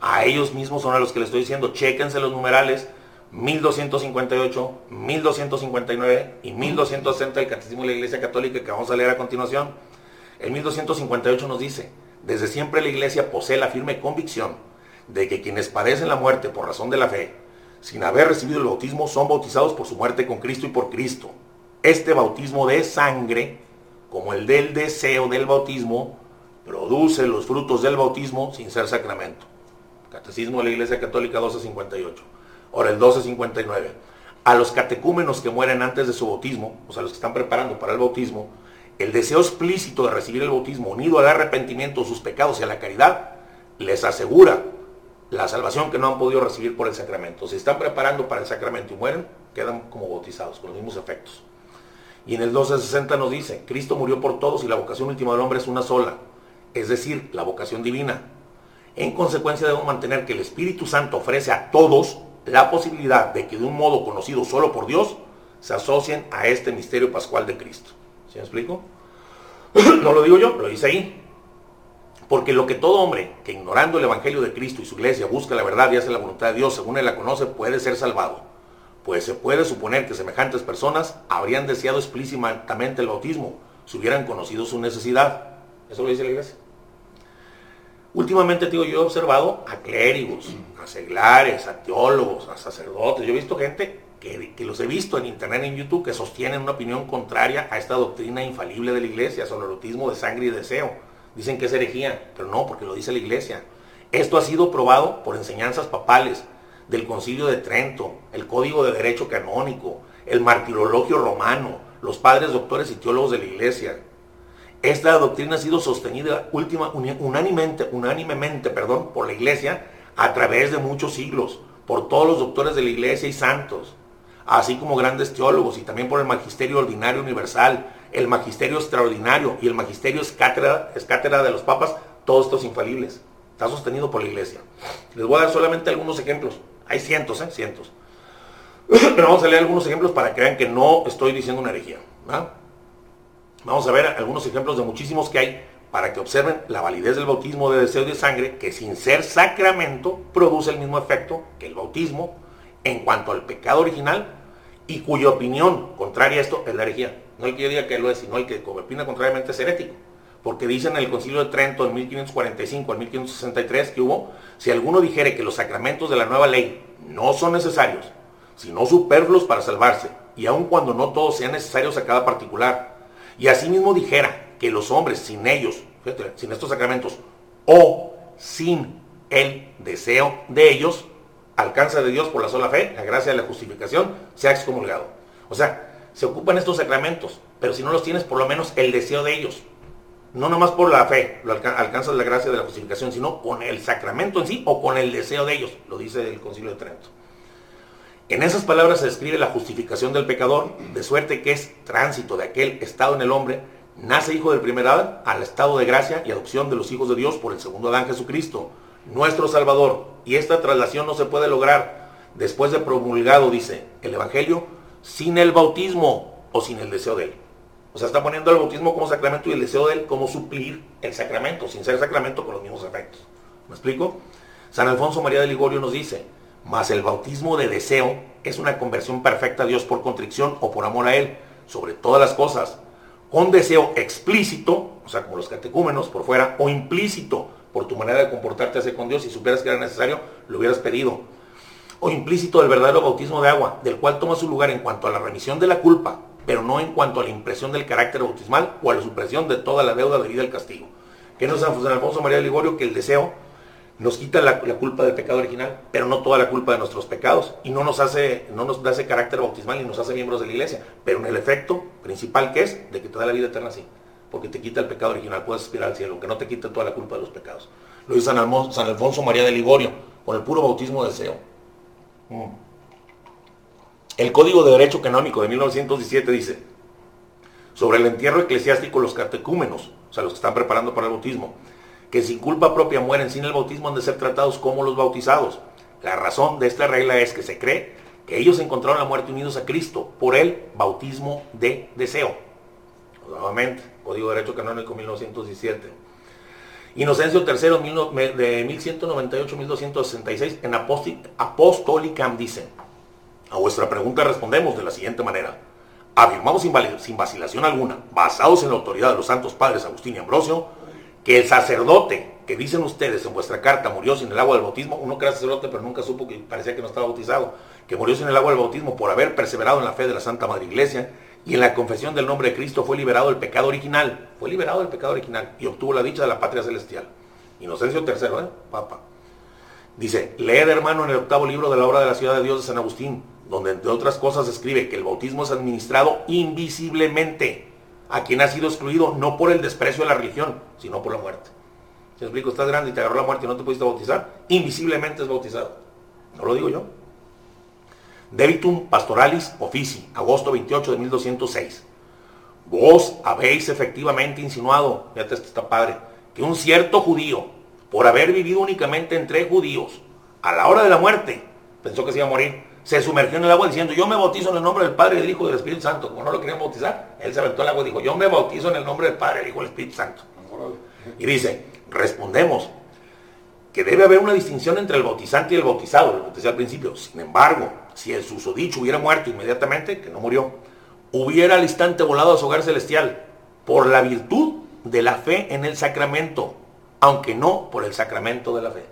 a ellos mismos son a los que les estoy diciendo, chéquense los numerales 1258, 1259 y 1260 del Catecismo de la Iglesia Católica que vamos a leer a continuación. El 1258 nos dice, desde siempre la Iglesia posee la firme convicción de que quienes padecen la muerte por razón de la fe, sin haber recibido el bautismo, son bautizados por su muerte con Cristo y por Cristo. Este bautismo de sangre, como el del deseo del bautismo, produce los frutos del bautismo sin ser sacramento. Catecismo de la Iglesia Católica 1258. Ahora el 1259. A los catecúmenos que mueren antes de su bautismo, o sea, los que están preparando para el bautismo, el deseo explícito de recibir el bautismo unido al arrepentimiento de sus pecados y a la caridad, les asegura la salvación que no han podido recibir por el sacramento. Si están preparando para el sacramento y mueren, quedan como bautizados, con los mismos efectos. Y en el 1260 nos dice, Cristo murió por todos y la vocación última del hombre es una sola, es decir, la vocación divina. En consecuencia debemos mantener que el Espíritu Santo ofrece a todos la posibilidad de que de un modo conocido solo por Dios se asocien a este misterio pascual de Cristo. ¿Sí me explico? No lo digo yo, lo dice ahí. Porque lo que todo hombre que ignorando el Evangelio de Cristo y su iglesia busca la verdad y hace la voluntad de Dios según él la conoce puede ser salvado. Pues se puede suponer que semejantes personas habrían deseado explícitamente el bautismo si hubieran conocido su necesidad. Eso lo dice la iglesia. Últimamente, digo, yo he observado a clérigos, a seglares, a teólogos, a sacerdotes. Yo he visto gente que, que los he visto en internet, en YouTube, que sostienen una opinión contraria a esta doctrina infalible de la iglesia sobre el bautismo de sangre y deseo. Dicen que es herejía, pero no, porque lo dice la iglesia. Esto ha sido probado por enseñanzas papales del Concilio de Trento, el Código de Derecho Canónico, el Martirologio Romano, los padres doctores y teólogos de la iglesia. Esta doctrina ha sido sostenida última, unánimemente, unánimemente perdón, por la iglesia a través de muchos siglos, por todos los doctores de la iglesia y santos, así como grandes teólogos y también por el magisterio ordinario universal, el magisterio extraordinario y el magisterio es cátedra, es cátedra de los papas, todos estos infalibles. Está sostenido por la iglesia. Les voy a dar solamente algunos ejemplos. Hay cientos, ¿eh? Cientos. Pero vamos a leer algunos ejemplos para que vean que no estoy diciendo una herejía. Vamos a ver algunos ejemplos de muchísimos que hay para que observen la validez del bautismo de deseo de sangre, que sin ser sacramento produce el mismo efecto que el bautismo en cuanto al pecado original y cuya opinión contraria a esto es la herejía. No el que yo diga que lo es, sino el que opina contrariamente es herético. Porque dicen en el Concilio de Trento en 1545 al 1563 que hubo, si alguno dijere que los sacramentos de la nueva ley no son necesarios, sino superfluos para salvarse, y aun cuando no todos sean necesarios a cada particular, y asimismo dijera que los hombres sin ellos, sin estos sacramentos, o sin el deseo de ellos, alcanza de Dios por la sola fe, la gracia de la justificación, se ha excomulgado. O sea, se ocupan estos sacramentos, pero si no los tienes, por lo menos el deseo de ellos. No nomás por la fe, lo alcanzas la gracia de la justificación, sino con el sacramento en sí o con el deseo de ellos, lo dice el Concilio de Trento. En esas palabras se describe la justificación del pecador, de suerte que es tránsito de aquel estado en el hombre, nace hijo del primer Adán al estado de gracia y adopción de los hijos de Dios por el segundo Adán Jesucristo, nuestro Salvador. Y esta traslación no se puede lograr después de promulgado, dice el Evangelio, sin el bautismo o sin el deseo de él. O sea, está poniendo el bautismo como sacramento y el deseo de él como suplir el sacramento, sin ser sacramento con los mismos efectos. ¿Me explico? San Alfonso María de Ligorio nos dice, mas el bautismo de deseo es una conversión perfecta a Dios por contrición o por amor a Él, sobre todas las cosas, con deseo explícito, o sea, como los catecúmenos por fuera, o implícito, por tu manera de comportarte hacia con Dios, si supieras que era necesario, lo hubieras pedido. O implícito del verdadero bautismo de agua, del cual toma su lugar en cuanto a la remisión de la culpa, pero no en cuanto a la impresión del carácter bautismal o a la supresión de toda la deuda debida al castigo. Que nos San Alfonso María de Ligorio que el deseo nos quita la, culpa del pecado original, pero no toda la culpa de nuestros pecados. Y no nos hace, no nos da ese carácter bautismal y nos hace miembros de la iglesia. Pero en el efecto principal que es, de que te da la vida eterna sí. Porque te quita el pecado original, puedes aspirar al cielo, que no te quita toda la culpa de los pecados. Lo dice San Alfonso, San Alfonso María de Ligorio, con el puro bautismo de deseo. Mm. El Código de Derecho Canónico de 1917 dice, sobre el entierro eclesiástico los catecúmenos, o sea, los que están preparando para el bautismo, que sin culpa propia mueren sin el bautismo han de ser tratados como los bautizados. La razón de esta regla es que se cree que ellos encontraron la muerte unidos a Cristo por el bautismo de deseo. Nuevamente, Código de Derecho Canónico 1917. Inocencio III de 1198-1266 en Apostolicam dice, a vuestra pregunta respondemos de la siguiente manera. Afirmamos sin vacilación alguna, basados en la autoridad de los santos padres Agustín y Ambrosio, que el sacerdote que dicen ustedes en vuestra carta murió sin el agua del bautismo, uno que era sacerdote pero nunca supo que parecía que no estaba bautizado, que murió sin el agua del bautismo por haber perseverado en la fe de la Santa Madre Iglesia y en la confesión del nombre de Cristo fue liberado del pecado original, fue liberado del pecado original y obtuvo la dicha de la patria celestial. Inocencio III, ¿eh? Papa. Dice, leed hermano en el octavo libro de la obra de la ciudad de Dios de San Agustín, donde entre otras cosas escribe que el bautismo es administrado invisiblemente a quien ha sido excluido no por el desprecio de la religión, sino por la muerte. Te explico, estás grande y te agarró la muerte y no te pudiste bautizar, invisiblemente es bautizado. No lo digo yo. Debitum Pastoralis Offici, agosto 28 de 1206. Vos habéis efectivamente insinuado, fíjate, está padre, que un cierto judío, por haber vivido únicamente entre judíos, a la hora de la muerte, pensó que se iba a morir se sumergió en el agua diciendo, yo me bautizo en el nombre del Padre, del Hijo y del Espíritu Santo. Como no lo querían bautizar, él se aventó al agua y dijo, yo me bautizo en el nombre del Padre, del Hijo del Espíritu Santo. Y dice, respondemos que debe haber una distinción entre el bautizante y el bautizado, lo decía al principio. Sin embargo, si el susodicho hubiera muerto inmediatamente, que no murió, hubiera al instante volado a su hogar celestial por la virtud de la fe en el sacramento, aunque no por el sacramento de la fe.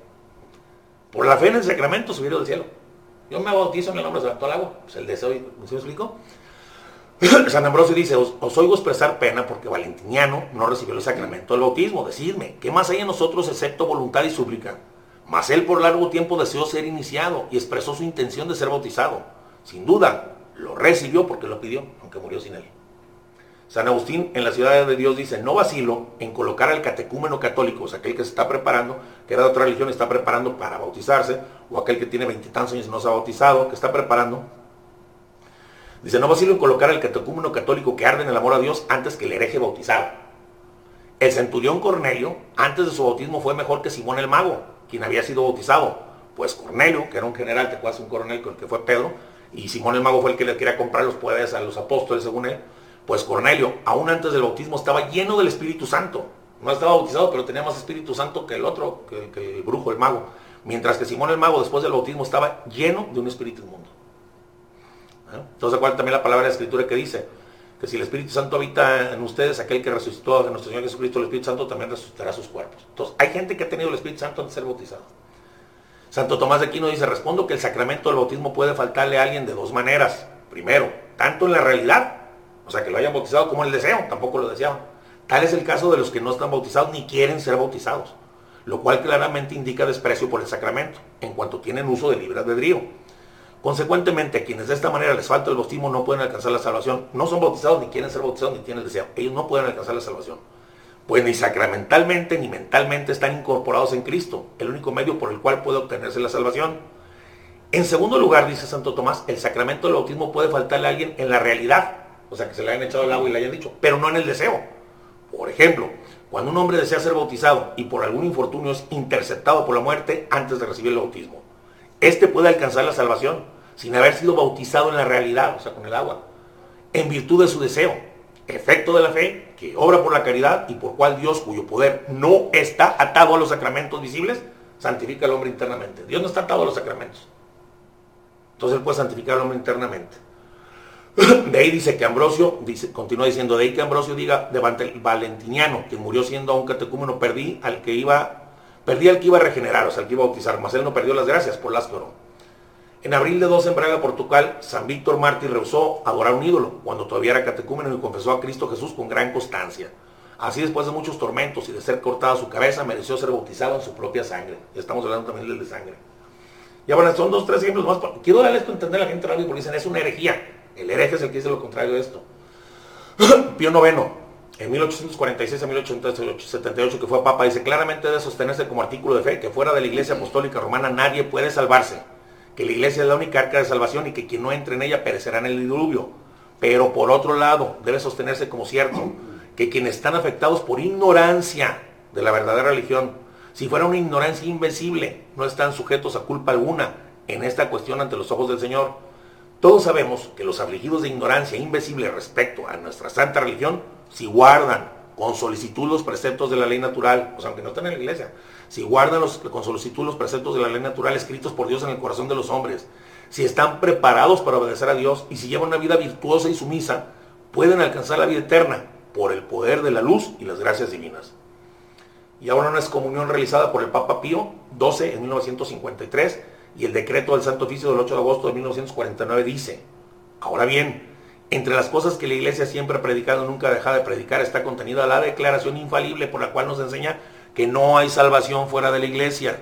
Por la fe en el sacramento se hubiera del cielo Yo me bautizo en el nombre de el agua. Pues el deseo, ¿sí me explico? San Ambrosio dice, os, os, oigo expresar pena porque Valentiniano no recibió el sacramento del bautismo. Decidme, ¿qué más hay en nosotros excepto voluntad y súplica? Mas él por largo tiempo deseó ser iniciado y expresó su intención de ser bautizado. Sin duda, lo recibió porque lo pidió, aunque murió sin él. San Agustín en la ciudad de Dios dice, no vacilo en colocar al catecúmeno católico, o sea, aquel que se está preparando, que era de otra religión, está preparando para bautizarse, o aquel que tiene veintitantos años y no se ha bautizado, que está preparando. Dice, no vacilo en colocar al catecúmeno católico que arde en el amor a Dios antes que el hereje bautizado. El centurión Cornelio, antes de su bautismo, fue mejor que Simón el mago, quien había sido bautizado. Pues Cornelio, que era un general, te acuerdas un coronel con el que fue Pedro, y Simón el mago fue el que le quería comprar los poderes a los apóstoles, según él, pues Cornelio, aún antes del bautismo, estaba lleno del Espíritu Santo. No estaba bautizado, pero tenía más Espíritu Santo que el otro, que, el brujo, el mago. Mientras que Simón el mago, después del bautismo, estaba lleno de un espíritu inmundo. ¿Eh? Entonces, acuérdense también la palabra de la Escritura que dice que si el Espíritu Santo habita en ustedes, aquel que resucitó a nuestro Señor Jesucristo, el Espíritu Santo también resucitará sus cuerpos. Entonces, hay gente que ha tenido el Espíritu Santo antes de ser bautizado. Santo Tomás de Aquino dice, respondo que el sacramento del bautismo puede faltarle a alguien de dos maneras. Primero, tanto en la realidad, o sea, que lo hayan bautizado como el deseo, tampoco lo deseaban. Tal es el caso de los que no están bautizados ni quieren ser bautizados, lo cual claramente indica desprecio por el sacramento, en cuanto tienen uso de libre albedrío. Consecuentemente, a quienes de esta manera les falta el bautismo no pueden alcanzar la salvación. No son bautizados, ni quieren ser bautizados, ni tienen el deseo. Ellos no pueden alcanzar la salvación. Pues ni sacramentalmente ni mentalmente están incorporados en Cristo, el único medio por el cual puede obtenerse la salvación. En segundo lugar, dice Santo Tomás, el sacramento del bautismo puede faltarle a alguien en la realidad, o sea, que se le hayan echado el agua y le hayan dicho, pero no en el deseo. Por ejemplo, cuando un hombre desea ser bautizado y por algún infortunio es interceptado por la muerte antes de recibir el bautismo, este puede alcanzar la salvación sin haber sido bautizado en la realidad, o sea, con el agua, en virtud de su deseo, efecto de la fe, que obra por la caridad y por cual Dios, cuyo poder no está atado a los sacramentos visibles, santifica al hombre internamente. Dios no está atado a los sacramentos. Entonces él puede santificar al hombre internamente. De ahí dice que Ambrosio, dice, continúa diciendo, de ahí que Ambrosio diga de Valentiniano, que murió siendo un catecúmeno, perdí al que iba, perdí al que iba a regenerar, o sea, al que iba a bautizar, mas él no perdió las gracias por las que oró. En abril de 12 en Braga, Portugal, San Víctor Mártir rehusó adorar un ídolo, cuando todavía era catecúmeno y confesó a Cristo Jesús con gran constancia. Así después de muchos tormentos y de ser cortada su cabeza, mereció ser bautizado en su propia sangre. Estamos hablando también de sangre. Y ahora son dos, tres ejemplos más. Quiero darles a entender a la gente radio porque dicen, es una herejía. El hereje es el que dice lo contrario de esto. Pío IX, en 1846 a 1878, que fue papa, dice claramente de sostenerse como artículo de fe que fuera de la iglesia apostólica romana nadie puede salvarse, que la iglesia es la única arca de salvación y que quien no entre en ella perecerá en el diluvio. Pero por otro lado, debe sostenerse como cierto que quienes están afectados por ignorancia de la verdadera religión, si fuera una ignorancia invencible, no están sujetos a culpa alguna en esta cuestión ante los ojos del Señor. Todos sabemos que los afligidos de ignorancia invencible respecto a nuestra santa religión, si guardan con solicitud los preceptos de la ley natural, pues aunque no están en la iglesia, si guardan los, con solicitud los preceptos de la ley natural escritos por Dios en el corazón de los hombres, si están preparados para obedecer a Dios y si llevan una vida virtuosa y sumisa, pueden alcanzar la vida eterna por el poder de la luz y las gracias divinas. Y ahora una excomunión realizada por el Papa Pío XII en 1953 y el decreto del Santo Oficio del 8 de agosto de 1949 dice, ahora bien, entre las cosas que la Iglesia siempre ha predicado, nunca deja de predicar, está contenida la declaración infalible por la cual nos enseña que no hay salvación fuera de la Iglesia.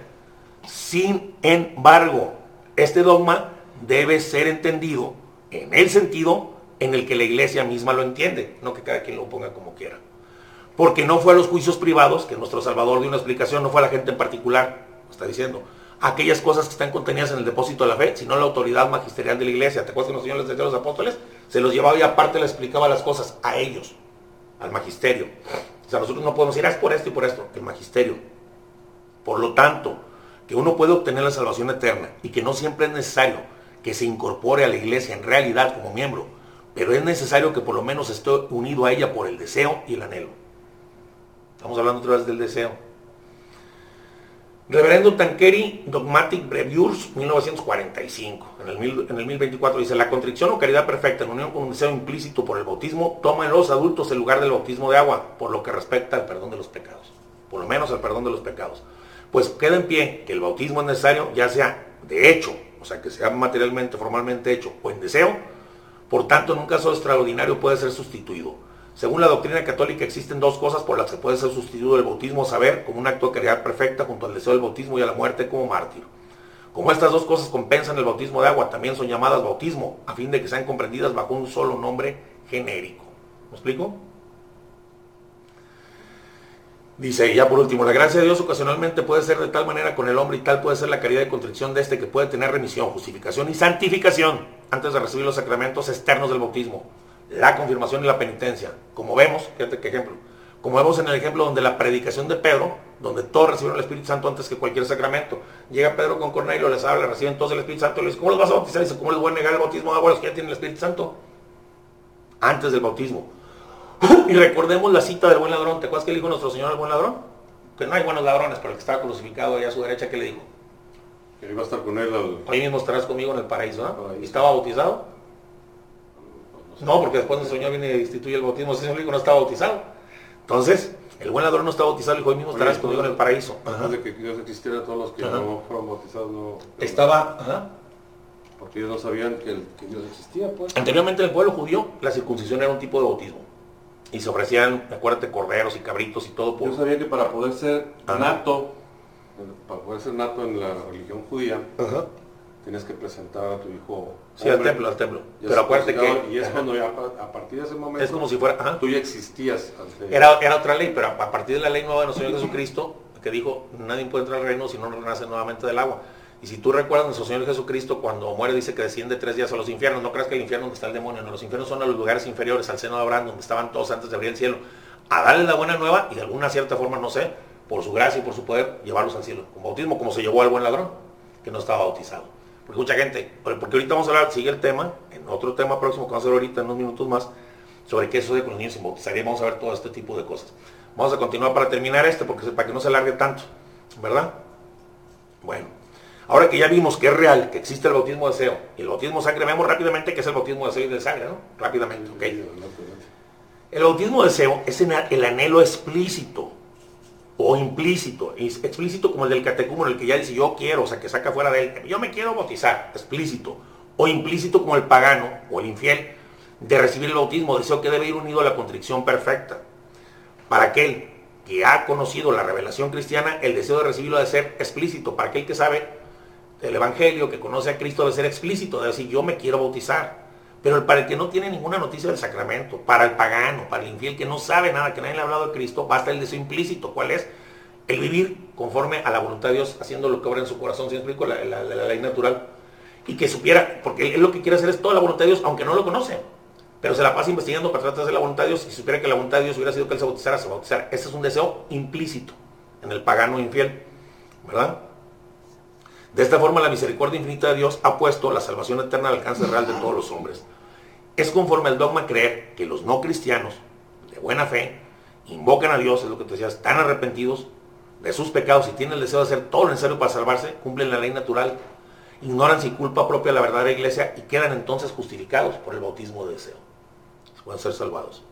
Sin embargo, este dogma debe ser entendido en el sentido en el que la Iglesia misma lo entiende, no que cada quien lo ponga como quiera. Porque no fue a los juicios privados que nuestro Salvador dio una explicación, no fue a la gente en particular, está diciendo, aquellas cosas que están contenidas en el depósito de la fe, sino la autoridad magisterial de la iglesia. ¿Te acuerdas que los señores de los apóstoles se los llevaba y aparte les explicaba las cosas a ellos, al magisterio? O sea, nosotros no podemos decir, ah, es por esto y por esto, el magisterio. Por lo tanto, que uno puede obtener la salvación eterna y que no siempre es necesario que se incorpore a la iglesia en realidad como miembro, pero es necesario que por lo menos esté unido a ella por el deseo y el anhelo. Estamos hablando otra vez del deseo. Reverendo Tanqueri, Dogmatic Breviers, 1945. En el, mil, en el 1024 dice, la contrición o caridad perfecta en unión con un deseo implícito por el bautismo toma en los adultos el lugar del bautismo de agua, por lo que respecta al perdón de los pecados. Por lo menos al perdón de los pecados. Pues queda en pie que el bautismo es necesario, ya sea de hecho o sea, que sea materialmente, formalmente hecho o en deseo, por tanto, en un caso extraordinario puede ser sustituido. Según la doctrina católica existen dos cosas por las que puede ser sustituido el bautismo saber como un acto de caridad perfecta junto al deseo del bautismo y a la muerte como mártir. Como estas dos cosas compensan el bautismo de agua, también son llamadas bautismo, a fin de que sean comprendidas bajo un solo nombre genérico. ¿Me explico? Dice, y ya por último, la gracia de Dios ocasionalmente puede ser de tal manera con el hombre y tal puede ser la caridad y contrición de este que puede tener remisión, justificación y santificación antes de recibir los sacramentos externos del bautismo, la confirmación y la penitencia. Como vemos, fíjate qué ejemplo, como vemos en el ejemplo donde la predicación de Pedro, donde todos recibieron el Espíritu Santo antes que cualquier sacramento, llega Pedro con Cornelio, les habla, reciben todos el Espíritu Santo, y les dice, ¿cómo les vas a bautizar? Y dice, ¿cómo les voy a negar el bautismo a los que ya tienen el Espíritu Santo? Antes del bautismo. Y recordemos la cita del buen ladrón. ¿Te acuerdas que le dijo nuestro Señor al buen ladrón? Que no hay buenos ladrones, pero el que estaba crucificado allá a su derecha, ¿qué le dijo? Que iba a estar con él al... Hoy mismo estarás conmigo en el paraíso, ¿no? ¿Y estaba bautizado? No, porque después el Señor viene y instituye el bautismo. Ese Señor dijo no estaba bautizado. Entonces, el buen ladrón no está bautizado, dijo, hoy mismo estarás Oye, conmigo en el paraíso. Antes de que Dios existiera, todos los que Ajá. no fueron bautizados no... Estaba, ajá. Porque ellos no sabían que, el- que Dios existía, pues. Anteriormente en el pueblo judío, la circuncisión era un tipo de bautismo. Y se ofrecían, acuérdate, corderos y cabritos y todo por... Yo sabía que para poder ser Ajá. nato, para poder ser nato en la religión judía, Ajá. Tienes que presentar a tu hijo. Sí, al templo, al templo. Pero acuérdate que... Y es ajá. cuando ya a partir de ese momento... Es como si fuera... ajá. Tú ya existías. ante- Era, era otra ley, pero a a partir de la ley nueva de nuestro Señor Jesucristo, que dijo, nadie puede entrar al reino si no renace nuevamente del agua. Y si tú recuerdas, nuestro Señor Jesucristo cuando muere dice que desciende tres días a los infiernos. No creas que el infierno donde está el demonio, no, los infiernos son a los lugares inferiores, al seno de Abraham, donde estaban todos antes de abrir el cielo. A darle la buena nueva y de alguna cierta forma, no sé, por su gracia y por su poder, llevarlos al cielo. Con bautismo, como se llevó al buen ladrón, que no estaba bautizado. Porque mucha gente, porque ahorita vamos a hablar, sigue el tema, en otro tema próximo que vamos a ver ahorita en unos minutos más, sobre qué sucede con los niños sin bautizar. Y vamos a ver todo este tipo de cosas. Vamos a continuar para terminar este, porque para que no se alargue tanto, ¿verdad? Bueno, ahora que ya vimos que es real, que existe el bautismo de deseo y el bautismo de sangre, vemos rápidamente que es el bautismo de deseo y de sangre, ¿no? Rápidamente, ok. El bautismo de deseo es el anhelo explícito o implícito, explícito como el del catecúmeno, el que ya dice yo quiero, o sea, que saca fuera de él, yo me quiero bautizar, explícito, o implícito como el pagano o el infiel, de recibir el bautismo, deseo que debe ir unido a la contrición perfecta. Para aquel que ha conocido la revelación cristiana, el deseo de recibirlo debe ser explícito. Para aquel que sabe el Evangelio, que conoce a Cristo, debe ser explícito, debe decir, yo me quiero bautizar. Pero para el que no tiene ninguna noticia del sacramento, para el pagano, para el infiel que no sabe nada, que nadie le ha hablado de Cristo, basta el deseo implícito. ¿Cuál es? El vivir conforme a la voluntad de Dios, haciendo lo que obra en su corazón, si me explico, la, la- ley natural. Y que supiera, porque él lo que quiere hacer es toda la voluntad de Dios, aunque no lo conoce. Pero se la pasa investigando para tratar de hacer la voluntad de Dios. Y supiera que la voluntad de Dios hubiera sido que él se bautizara, se bautizara. Ese es un deseo implícito en el pagano infiel. ¿Verdad? De esta forma, la misericordia infinita de Dios ha puesto la salvación eterna al alcance real de todos los hombres. Es conforme al dogma creer que los no cristianos, de buena fe, invocan a Dios, es lo que te decía, están arrepentidos de sus pecados y tienen el deseo de hacer todo lo necesario para salvarse, cumplen la ley natural, ignoran sin culpa propia la verdadera iglesia y quedan entonces justificados por el bautismo de deseo. Pueden ser salvados.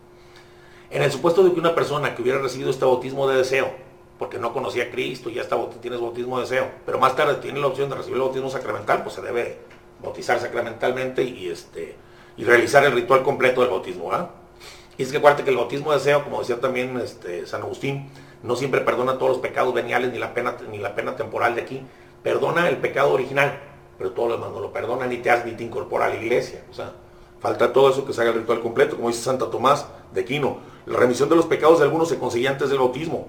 En el supuesto de que una persona que hubiera recibido este bautismo de deseo, porque no conocía a Cristo y ya está, tienes bautismo de deseo, pero más tarde tiene la opción de recibir el bautismo sacramental, pues se debe bautizar sacramentalmente y, este, y realizar el ritual completo del bautismo. ¿verdad? Y es que acuérdate que el bautismo de deseo, como decía también este, San Agustín, no siempre perdona todos los pecados veniales ni la pena, ni la pena temporal de aquí. Perdona el pecado original, pero todo lo demás no lo perdona, ni te, hace- ni te incorpora a la iglesia. O sea, falta todo eso que se haga el ritual completo, como dice Santa Tomás de Aquino. La remisión de los pecados de algunos se conseguía antes del bautismo,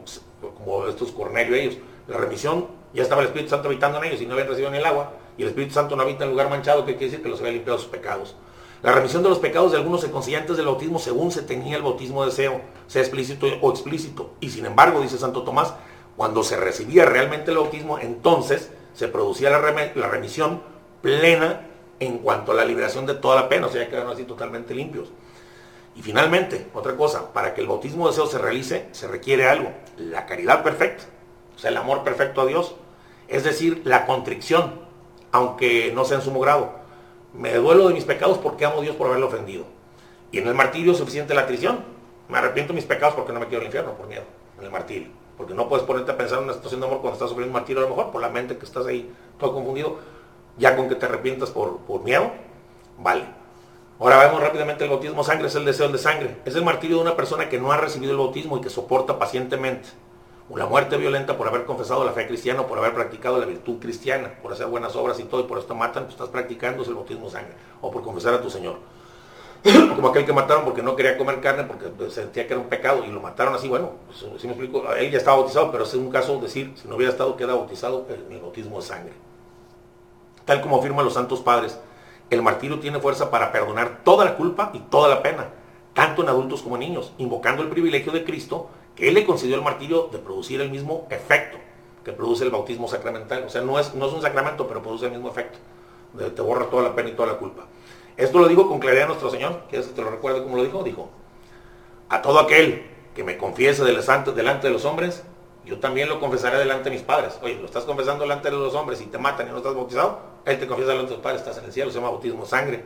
como estos Cornelio ellos. La remisión, ya estaba el Espíritu Santo habitando en ellos y no habían recibido ni el agua. Y el Espíritu Santo no habita en lugar manchado, que quiere decir que los había limpiado sus pecados. La remisión de los pecados de algunos se conseguía antes del bautismo según se tenía el bautismo de deseo, sea explícito o explícito. Y sin embargo, dice Santo Tomás, cuando se recibía realmente el bautismo, entonces se producía la remisión plena en cuanto a la liberación de toda la pena, o sea, ya quedaron así totalmente limpios. Y finalmente, otra cosa, para que el bautismo de deseo se realice, se requiere algo, la caridad perfecta, o sea, el amor perfecto a Dios, es decir, la contrición, aunque no sea en sumo grado. Me duelo de mis pecados porque amo a Dios por haberlo ofendido. Y en el martirio es suficiente la atrición. Me arrepiento de mis pecados porque no me quiero al infierno por miedo, en el martirio. Porque no puedes ponerte a pensar en una situación de amor cuando estás sufriendo un martirio a lo mejor por la mente que estás ahí todo confundido. Ya con que te arrepientas por, por miedo, vale. Ahora vemos rápidamente el bautismo sangre, es el deseo de sangre. Es el martirio de una persona que no ha recibido el bautismo y que soporta pacientemente una muerte violenta por haber confesado la fe cristiana o por haber practicado la virtud cristiana, por hacer buenas obras y todo, y por esto matan, pues estás practicando el bautismo sangre, o por confesar a tu Señor. Como aquel que mataron porque no quería comer carne, porque sentía que era un pecado, y lo mataron así, bueno, pues, si me explico, él ya estaba bautizado, pero es un caso decir, si no hubiera estado, queda bautizado el bautismo de sangre. Tal como afirman los santos padres, el martirio tiene fuerza para perdonar toda la culpa y toda la pena, tanto en adultos como en niños, invocando el privilegio de Cristo que Él le concedió el martirio de producir el mismo efecto que produce el bautismo sacramental. O sea, no es, no es un sacramento, pero produce el mismo efecto. te borra toda la pena y toda la culpa. Esto lo digo con claridad nuestro Señor, que te lo recuerdo como lo dijo, dijo, a todo aquel que me confiese delante de los hombres, yo también lo confesaré delante de mis padres. Oye, lo estás confesando delante de los hombres y te matan y no estás bautizado, Él te confiesa delante de tus padres, estás en el cielo, se llama bautismo sangre.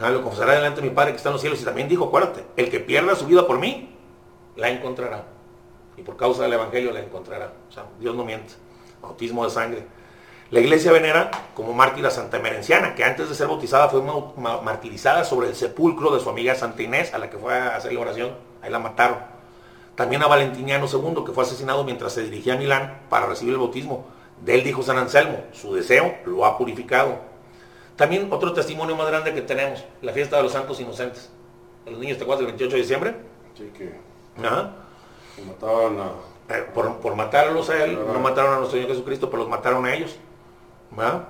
Ah, lo confesará delante de mi Padre que está en los cielos y también dijo, acuérdate, el que pierda su vida por mí, la encontrará. Y por causa del Evangelio la encontrará. O sea, Dios no miente. Bautismo de sangre. La iglesia venera como mártira Santa Emerenciana, que antes de ser bautizada fue martirizada sobre el sepulcro de su amiga Santa Inés, a la que fue a hacer la oración. Ahí la mataron. También a Valentiniano II, que fue asesinado mientras se dirigía a Milán para recibir el bautismo. De él dijo San Anselmo, su deseo lo ha purificado. También otro testimonio más grande que tenemos, la fiesta de los santos inocentes. los niños, ¿te acuerdas del 28 de diciembre? Sí, que Ajá. mataban a... Eh, por, por, matarlos a él, no mataron a nuestro Señor Jesucristo, pero los mataron a ellos. ¿verdad?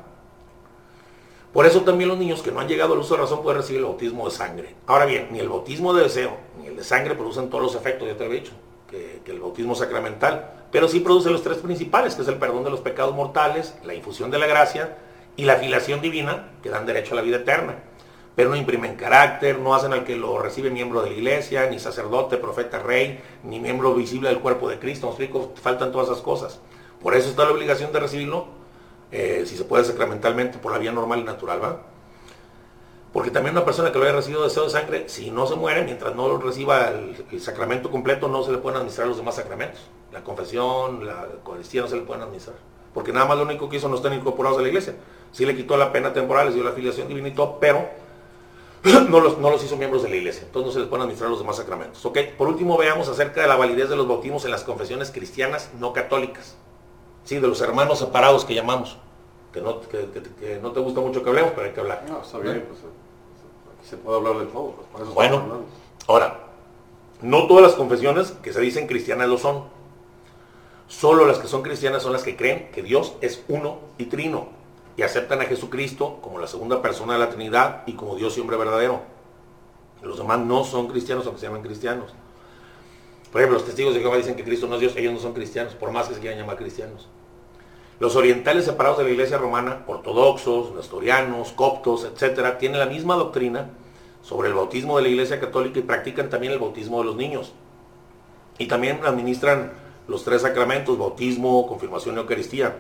Por eso también los niños que no han llegado al uso de razón pueden recibir el bautismo de sangre. Ahora bien, ni el bautismo de deseo, ni de sangre producen todos los efectos, ya te lo dicho, que, el bautismo sacramental, pero sí produce los tres principales, que es el perdón de los pecados mortales, la infusión de la gracia y la filiación divina, que dan derecho a la vida eterna pero no imprimen carácter, no hacen al que lo recibe miembro de la iglesia, ni sacerdote, profeta, rey, ni miembro visible del cuerpo de Cristo. ¿Me explico? Faltan todas esas cosas. Por eso está la obligación de recibirlo, eh, si se puede sacramentalmente, por la vía normal y natural, ¿va? Porque también una persona que lo haya recibido deseo de sangre, si no se muere, mientras no reciba el, sacramento completo, no se le pueden administrar los demás sacramentos. La confesión, la Eucaristía no se le pueden administrar. Porque nada más lo único que hizo no están incorporados a la iglesia. Sí le quitó la pena temporal, les dio la filiación divina y todo, pero no los, no los hizo miembros de la iglesia, entonces no se les pueden administrar los demás sacramentos. ¿ok? Por último, veamos acerca de la validez de los bautismos en las confesiones cristianas no católicas. Sí, de los hermanos separados que llamamos. Que no, no te gusta mucho que hablemos, pero hay que hablar. No, está bien, pues se puede hablar de todo. Pues, bueno, ahora, no todas las confesiones que se dicen cristianas lo son. Solo las que son cristianas son las que creen que Dios es uno y trino y aceptan a Jesucristo como la segunda persona de la Trinidad y como Dios y hombre verdadero. Los demás no son cristianos aunque se llaman cristianos. Por ejemplo, los testigos de Jehová dicen que Cristo no es Dios, ellos no son cristianos, por más que se quieran llamar cristianos. Los orientales separados de la iglesia romana, ortodoxos, nestorianos, coptos, etcétera, tienen la misma doctrina sobre el bautismo de la iglesia católica y practican también el bautismo de los niños. Y también administran los tres sacramentos, bautismo, confirmación y Eucaristía.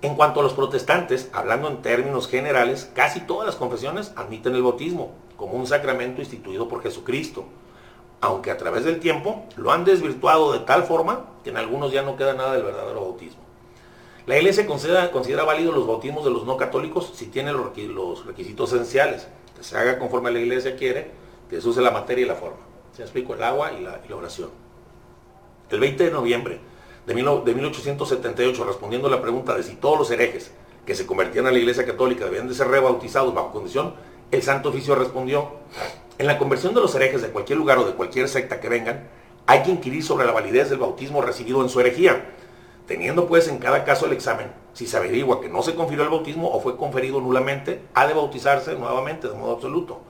En cuanto a los protestantes, hablando en términos generales, casi todas las confesiones admiten el bautismo como un sacramento instituido por Jesucristo, aunque a través del tiempo lo han desvirtuado de tal forma que en algunos ya no queda nada del verdadero bautismo. La iglesia considera, considera válidos los bautismos de los no católicos si tiene los requisitos esenciales, que se haga conforme la iglesia quiere, que se use la materia y la forma. Se explico el agua y la, y la oración. El 20 de noviembre de 1878, respondiendo a la pregunta de si todos los herejes que se convertían a la Iglesia Católica debían de ser rebautizados bajo condición, el Santo Oficio respondió, en la conversión de los herejes de cualquier lugar o de cualquier secta que vengan, hay que inquirir sobre la validez del bautismo recibido en su herejía, teniendo pues en cada caso el examen. Si se averigua que no se confirió el bautismo o fue conferido nulamente, ha de bautizarse nuevamente de modo absoluto.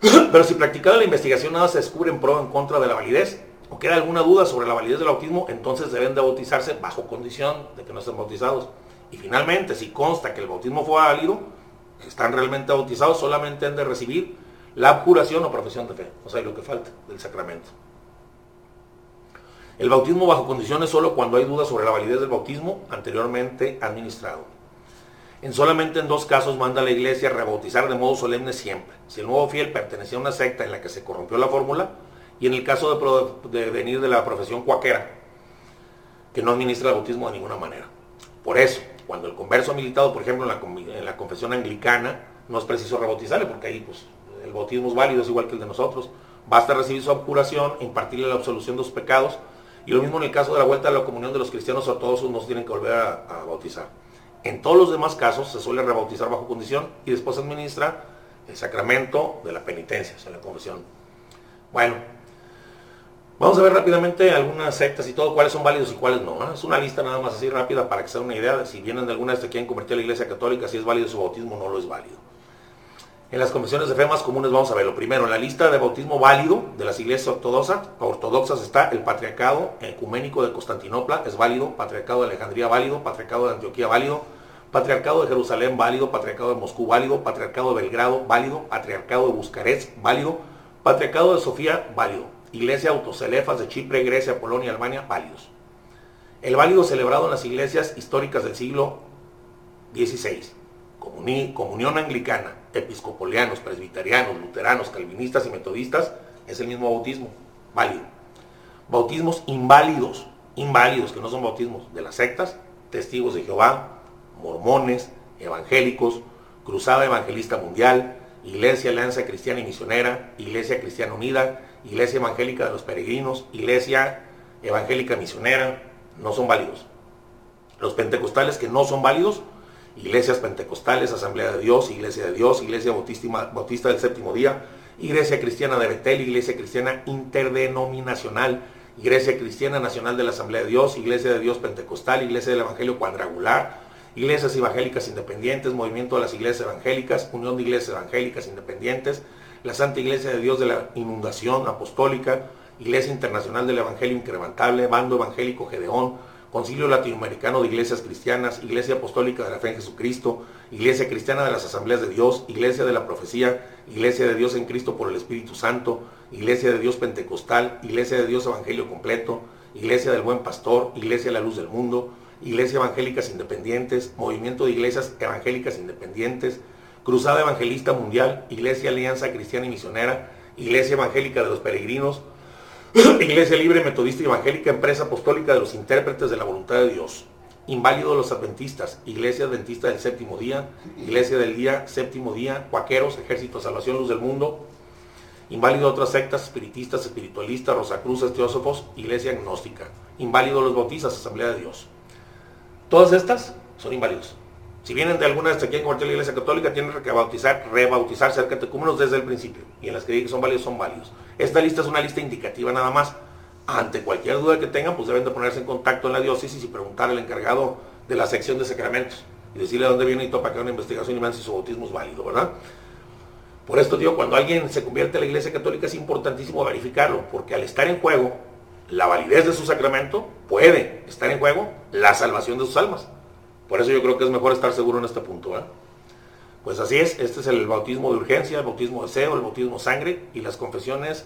Pero si practicada la investigación nada se descubre en pro o en contra de la validez, o queda alguna duda sobre la validez del bautismo, entonces deben de bautizarse bajo condición de que no estén bautizados. Y finalmente, si consta que el bautismo fue válido, están realmente bautizados, solamente han de recibir la abjuración o profesión de fe, o sea, lo que falta del sacramento. El bautismo bajo condiciones solo cuando hay dudas sobre la validez del bautismo anteriormente administrado. En solamente en dos casos manda la iglesia rebautizar de modo solemne siempre. Si el nuevo fiel pertenecía a una secta en la que se corrompió la fórmula, y en el caso de, venir de la profesión cuaquera, que no administra el bautismo de ninguna manera. Por eso, Cuando el converso ha militado, por ejemplo, en la, confesión anglicana, no es preciso rebautizarle porque ahí pues, el bautismo es válido, es igual que el de nosotros. Basta recibir su curación, impartirle la absolución de sus pecados. Y lo mismo en el caso de la vuelta a la comunión de los cristianos ortodoxos, nos tienen que volver a, bautizar. En todos los demás casos se suele rebautizar bajo condición y después se administra el sacramento de la penitencia, o sea, la confesión. Bueno, vamos a ver rápidamente algunas sectas y todo, cuáles son válidos y cuáles no. Es una lista nada más así rápida para que se den una idea de si vienen de alguna de estas que quieren convertir a la iglesia católica, si es válido su bautismo o no lo es válido. En las confesiones de fe más comunes vamos a ver lo primero, en la lista de bautismo válido de las iglesias ortodoxas, ortodoxas está el Patriarcado Ecuménico de Constantinopla, es válido, Patriarcado de Alejandría válido, Patriarcado de Antioquía válido, Patriarcado de Jerusalén válido, Patriarcado de Moscú válido, Patriarcado de Belgrado válido, Patriarcado de Buscarets válido, Patriarcado de Sofía válido, Iglesia Autocelefas de Chipre, Grecia, Polonia, Albania válidos. El válido celebrado en las iglesias históricas del siglo XVI, comuni- comunión anglicana, episcopalianos, presbiterianos, luteranos, calvinistas y metodistas, es el mismo bautismo, válido. Bautismos inválidos, inválidos, que no son bautismos de las sectas, testigos de Jehová, mormones, evangélicos, Cruzada Evangelista Mundial, Iglesia Alianza Cristiana y Misionera, Iglesia Cristiana Unida, Iglesia Evangélica de los Peregrinos, Iglesia Evangélica Misionera, no son válidos. Los pentecostales que no son válidos, iglesias pentecostales, Asamblea de Dios, Iglesia de Dios, Iglesia Bautista, Bautista del Séptimo Día, Iglesia Cristiana de Betel, Iglesia Cristiana Interdenominacional, Iglesia Cristiana Nacional de la Asamblea de Dios, Iglesia de Dios Pentecostal, Iglesia del Evangelio Cuadrangular, Iglesias Evangélicas Independientes, Movimiento de las Iglesias Evangélicas, Unión de Iglesias Evangélicas Independientes, la Santa Iglesia de Dios de la Inundación Apostólica, Iglesia Internacional del Evangelio Incrementable, Bando Evangélico Gedeón, Concilio Latinoamericano de Iglesias Cristianas, Iglesia Apostólica de la Fe en Jesucristo, Iglesia Cristiana de las Asambleas de Dios, Iglesia de la Profecía, Iglesia de Dios en Cristo por el Espíritu Santo, Iglesia de Dios Pentecostal, Iglesia de Dios Evangelio Completo, Iglesia del Buen Pastor, Iglesia de la Luz del Mundo, Iglesia Evangélicas Independientes, Movimiento de Iglesias Evangélicas Independientes, Cruzada Evangelista Mundial, Iglesia Alianza Cristiana y Misionera, Iglesia Evangélica de los Peregrinos, Iglesia Libre Metodista Evangélica, Empresa Apostólica de los Intérpretes de la Voluntad de Dios. Inválido los Adventistas, Iglesia Adventista del Séptimo Día, Iglesia del Día, Séptimo Día, Cuaqueros, Ejército Salvación, Luz del Mundo. Inválido de otras sectas, espiritistas, espiritualistas, Rosacruces, Teósofos, Iglesia Agnóstica. Inválido los Bautistas, Asamblea de Dios. Todas estas son inválidos. Si vienen de alguna de estas que quieren convertir a la Iglesia Católica, tienen que bautizar, rebautizar, ser catecúmenos desde el principio. Y en las que digan que son válidos, son válidos. Esta lista es una lista indicativa nada más. Ante cualquier duda que tengan, pues deben de ponerse en contacto en la diócesis y preguntar al encargado de la sección de sacramentos. Y decirle dónde viene y todo para que una investigación y vean si su bautismo es válido, ¿verdad? Por esto, digo, cuando alguien se convierte a la Iglesia Católica es importantísimo verificarlo, porque al estar en juego la validez de su sacramento, puede estar en juego la salvación de sus almas. Por eso yo creo que es mejor estar seguro en este punto. ¿verdad? Pues así es, este es el bautismo de urgencia, el bautismo de deseo, el bautismo sangre y las confesiones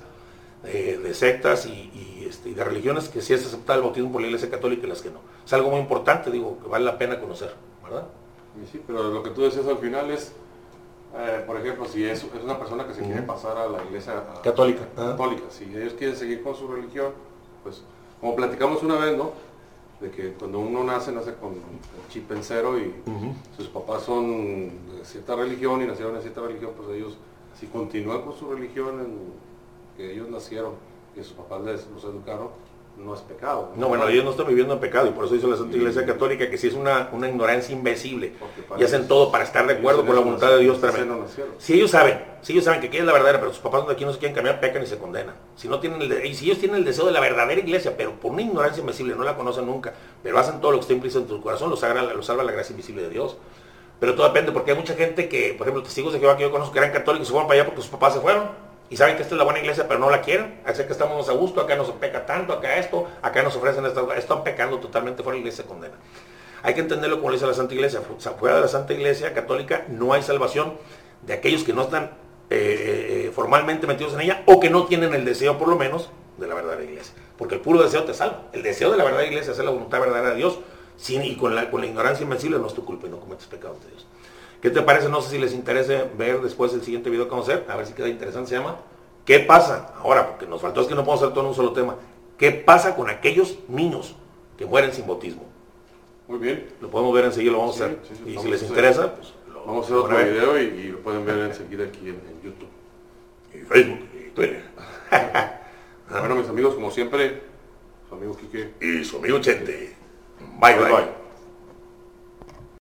eh, de sectas y, y, este, y de religiones que sí es aceptar el bautismo por la Iglesia Católica y las que no. Es algo muy importante, digo, que vale la pena conocer, ¿verdad? Y sí, pero lo que tú decías al final es, eh, por ejemplo, si es, es una persona que se quiere pasar a la iglesia a- Católica. Católica, si ellos quieren seguir con su religión, pues como platicamos una vez, ¿no? De que cuando uno nace, nace con el chip en cero y sus papás son de cierta religión y nacieron en cierta religión, pues ellos, si continúan con su religión en que ellos nacieron, que sus papás les, los educaron, no es pecado. No, bueno, ellos no están viviendo en pecado y por eso dice la Santa Iglesia Católica que sí es una, una ignorancia invencible y hacen todo para estar de acuerdo con la voluntad de Dios nacieron. Si ellos saben, si ellos saben que quieren la verdadera, pero sus papás de aquí no se quieren cambiar, pecan y se condenan. Si no tienen el y si ellos tienen el deseo de la verdadera iglesia, pero por una ignorancia invencible, no la conocen nunca, pero hacen todo lo que está implícito en tu corazón, los salva, los salva la gracia invisible de Dios. Pero todo depende, porque hay mucha gente que, por ejemplo, testigos de Jehová que yo conozco que eran católicos y se fueron para allá porque sus papás se fueron. Y saben que esta es la buena iglesia, pero no la quieren. Así que estamos a gusto, acá no se peca tanto, acá esto, acá nos ofrecen esto. Están pecando totalmente fuera de la iglesia condena. Hay que entenderlo como lo dice la Santa Iglesia. Fuera de la Santa Iglesia católica no hay salvación de aquellos que no están eh, eh, formalmente metidos en ella o que no tienen el deseo, por lo menos, de la verdadera iglesia. Porque el puro deseo te salva. El deseo de la verdadera iglesia es hacer la voluntad verdadera de Dios. Sin, y con la, con la ignorancia invencible no es tu culpa y no cometes pecados de Dios. ¿Qué te parece? No sé si les interese ver después el siguiente video que vamos a hacer. A ver si queda interesante. Se llama ¿Qué pasa? Ahora, porque nos faltó es que no podemos hacer todo en un solo tema. ¿Qué pasa con aquellos niños que mueren sin bautismo? Muy bien. Lo podemos ver enseguida, lo vamos Sí, a hacer. sí, sí, y si les hacer- interesa, pues lo Vamos a hacer otro video y, y lo pueden ver enseguida aquí en, en YouTube. Y Facebook y Twitter. Bueno, mis amigos, como siempre, su amigo Quique. Y su amigo Chente. Bye, bye. bye.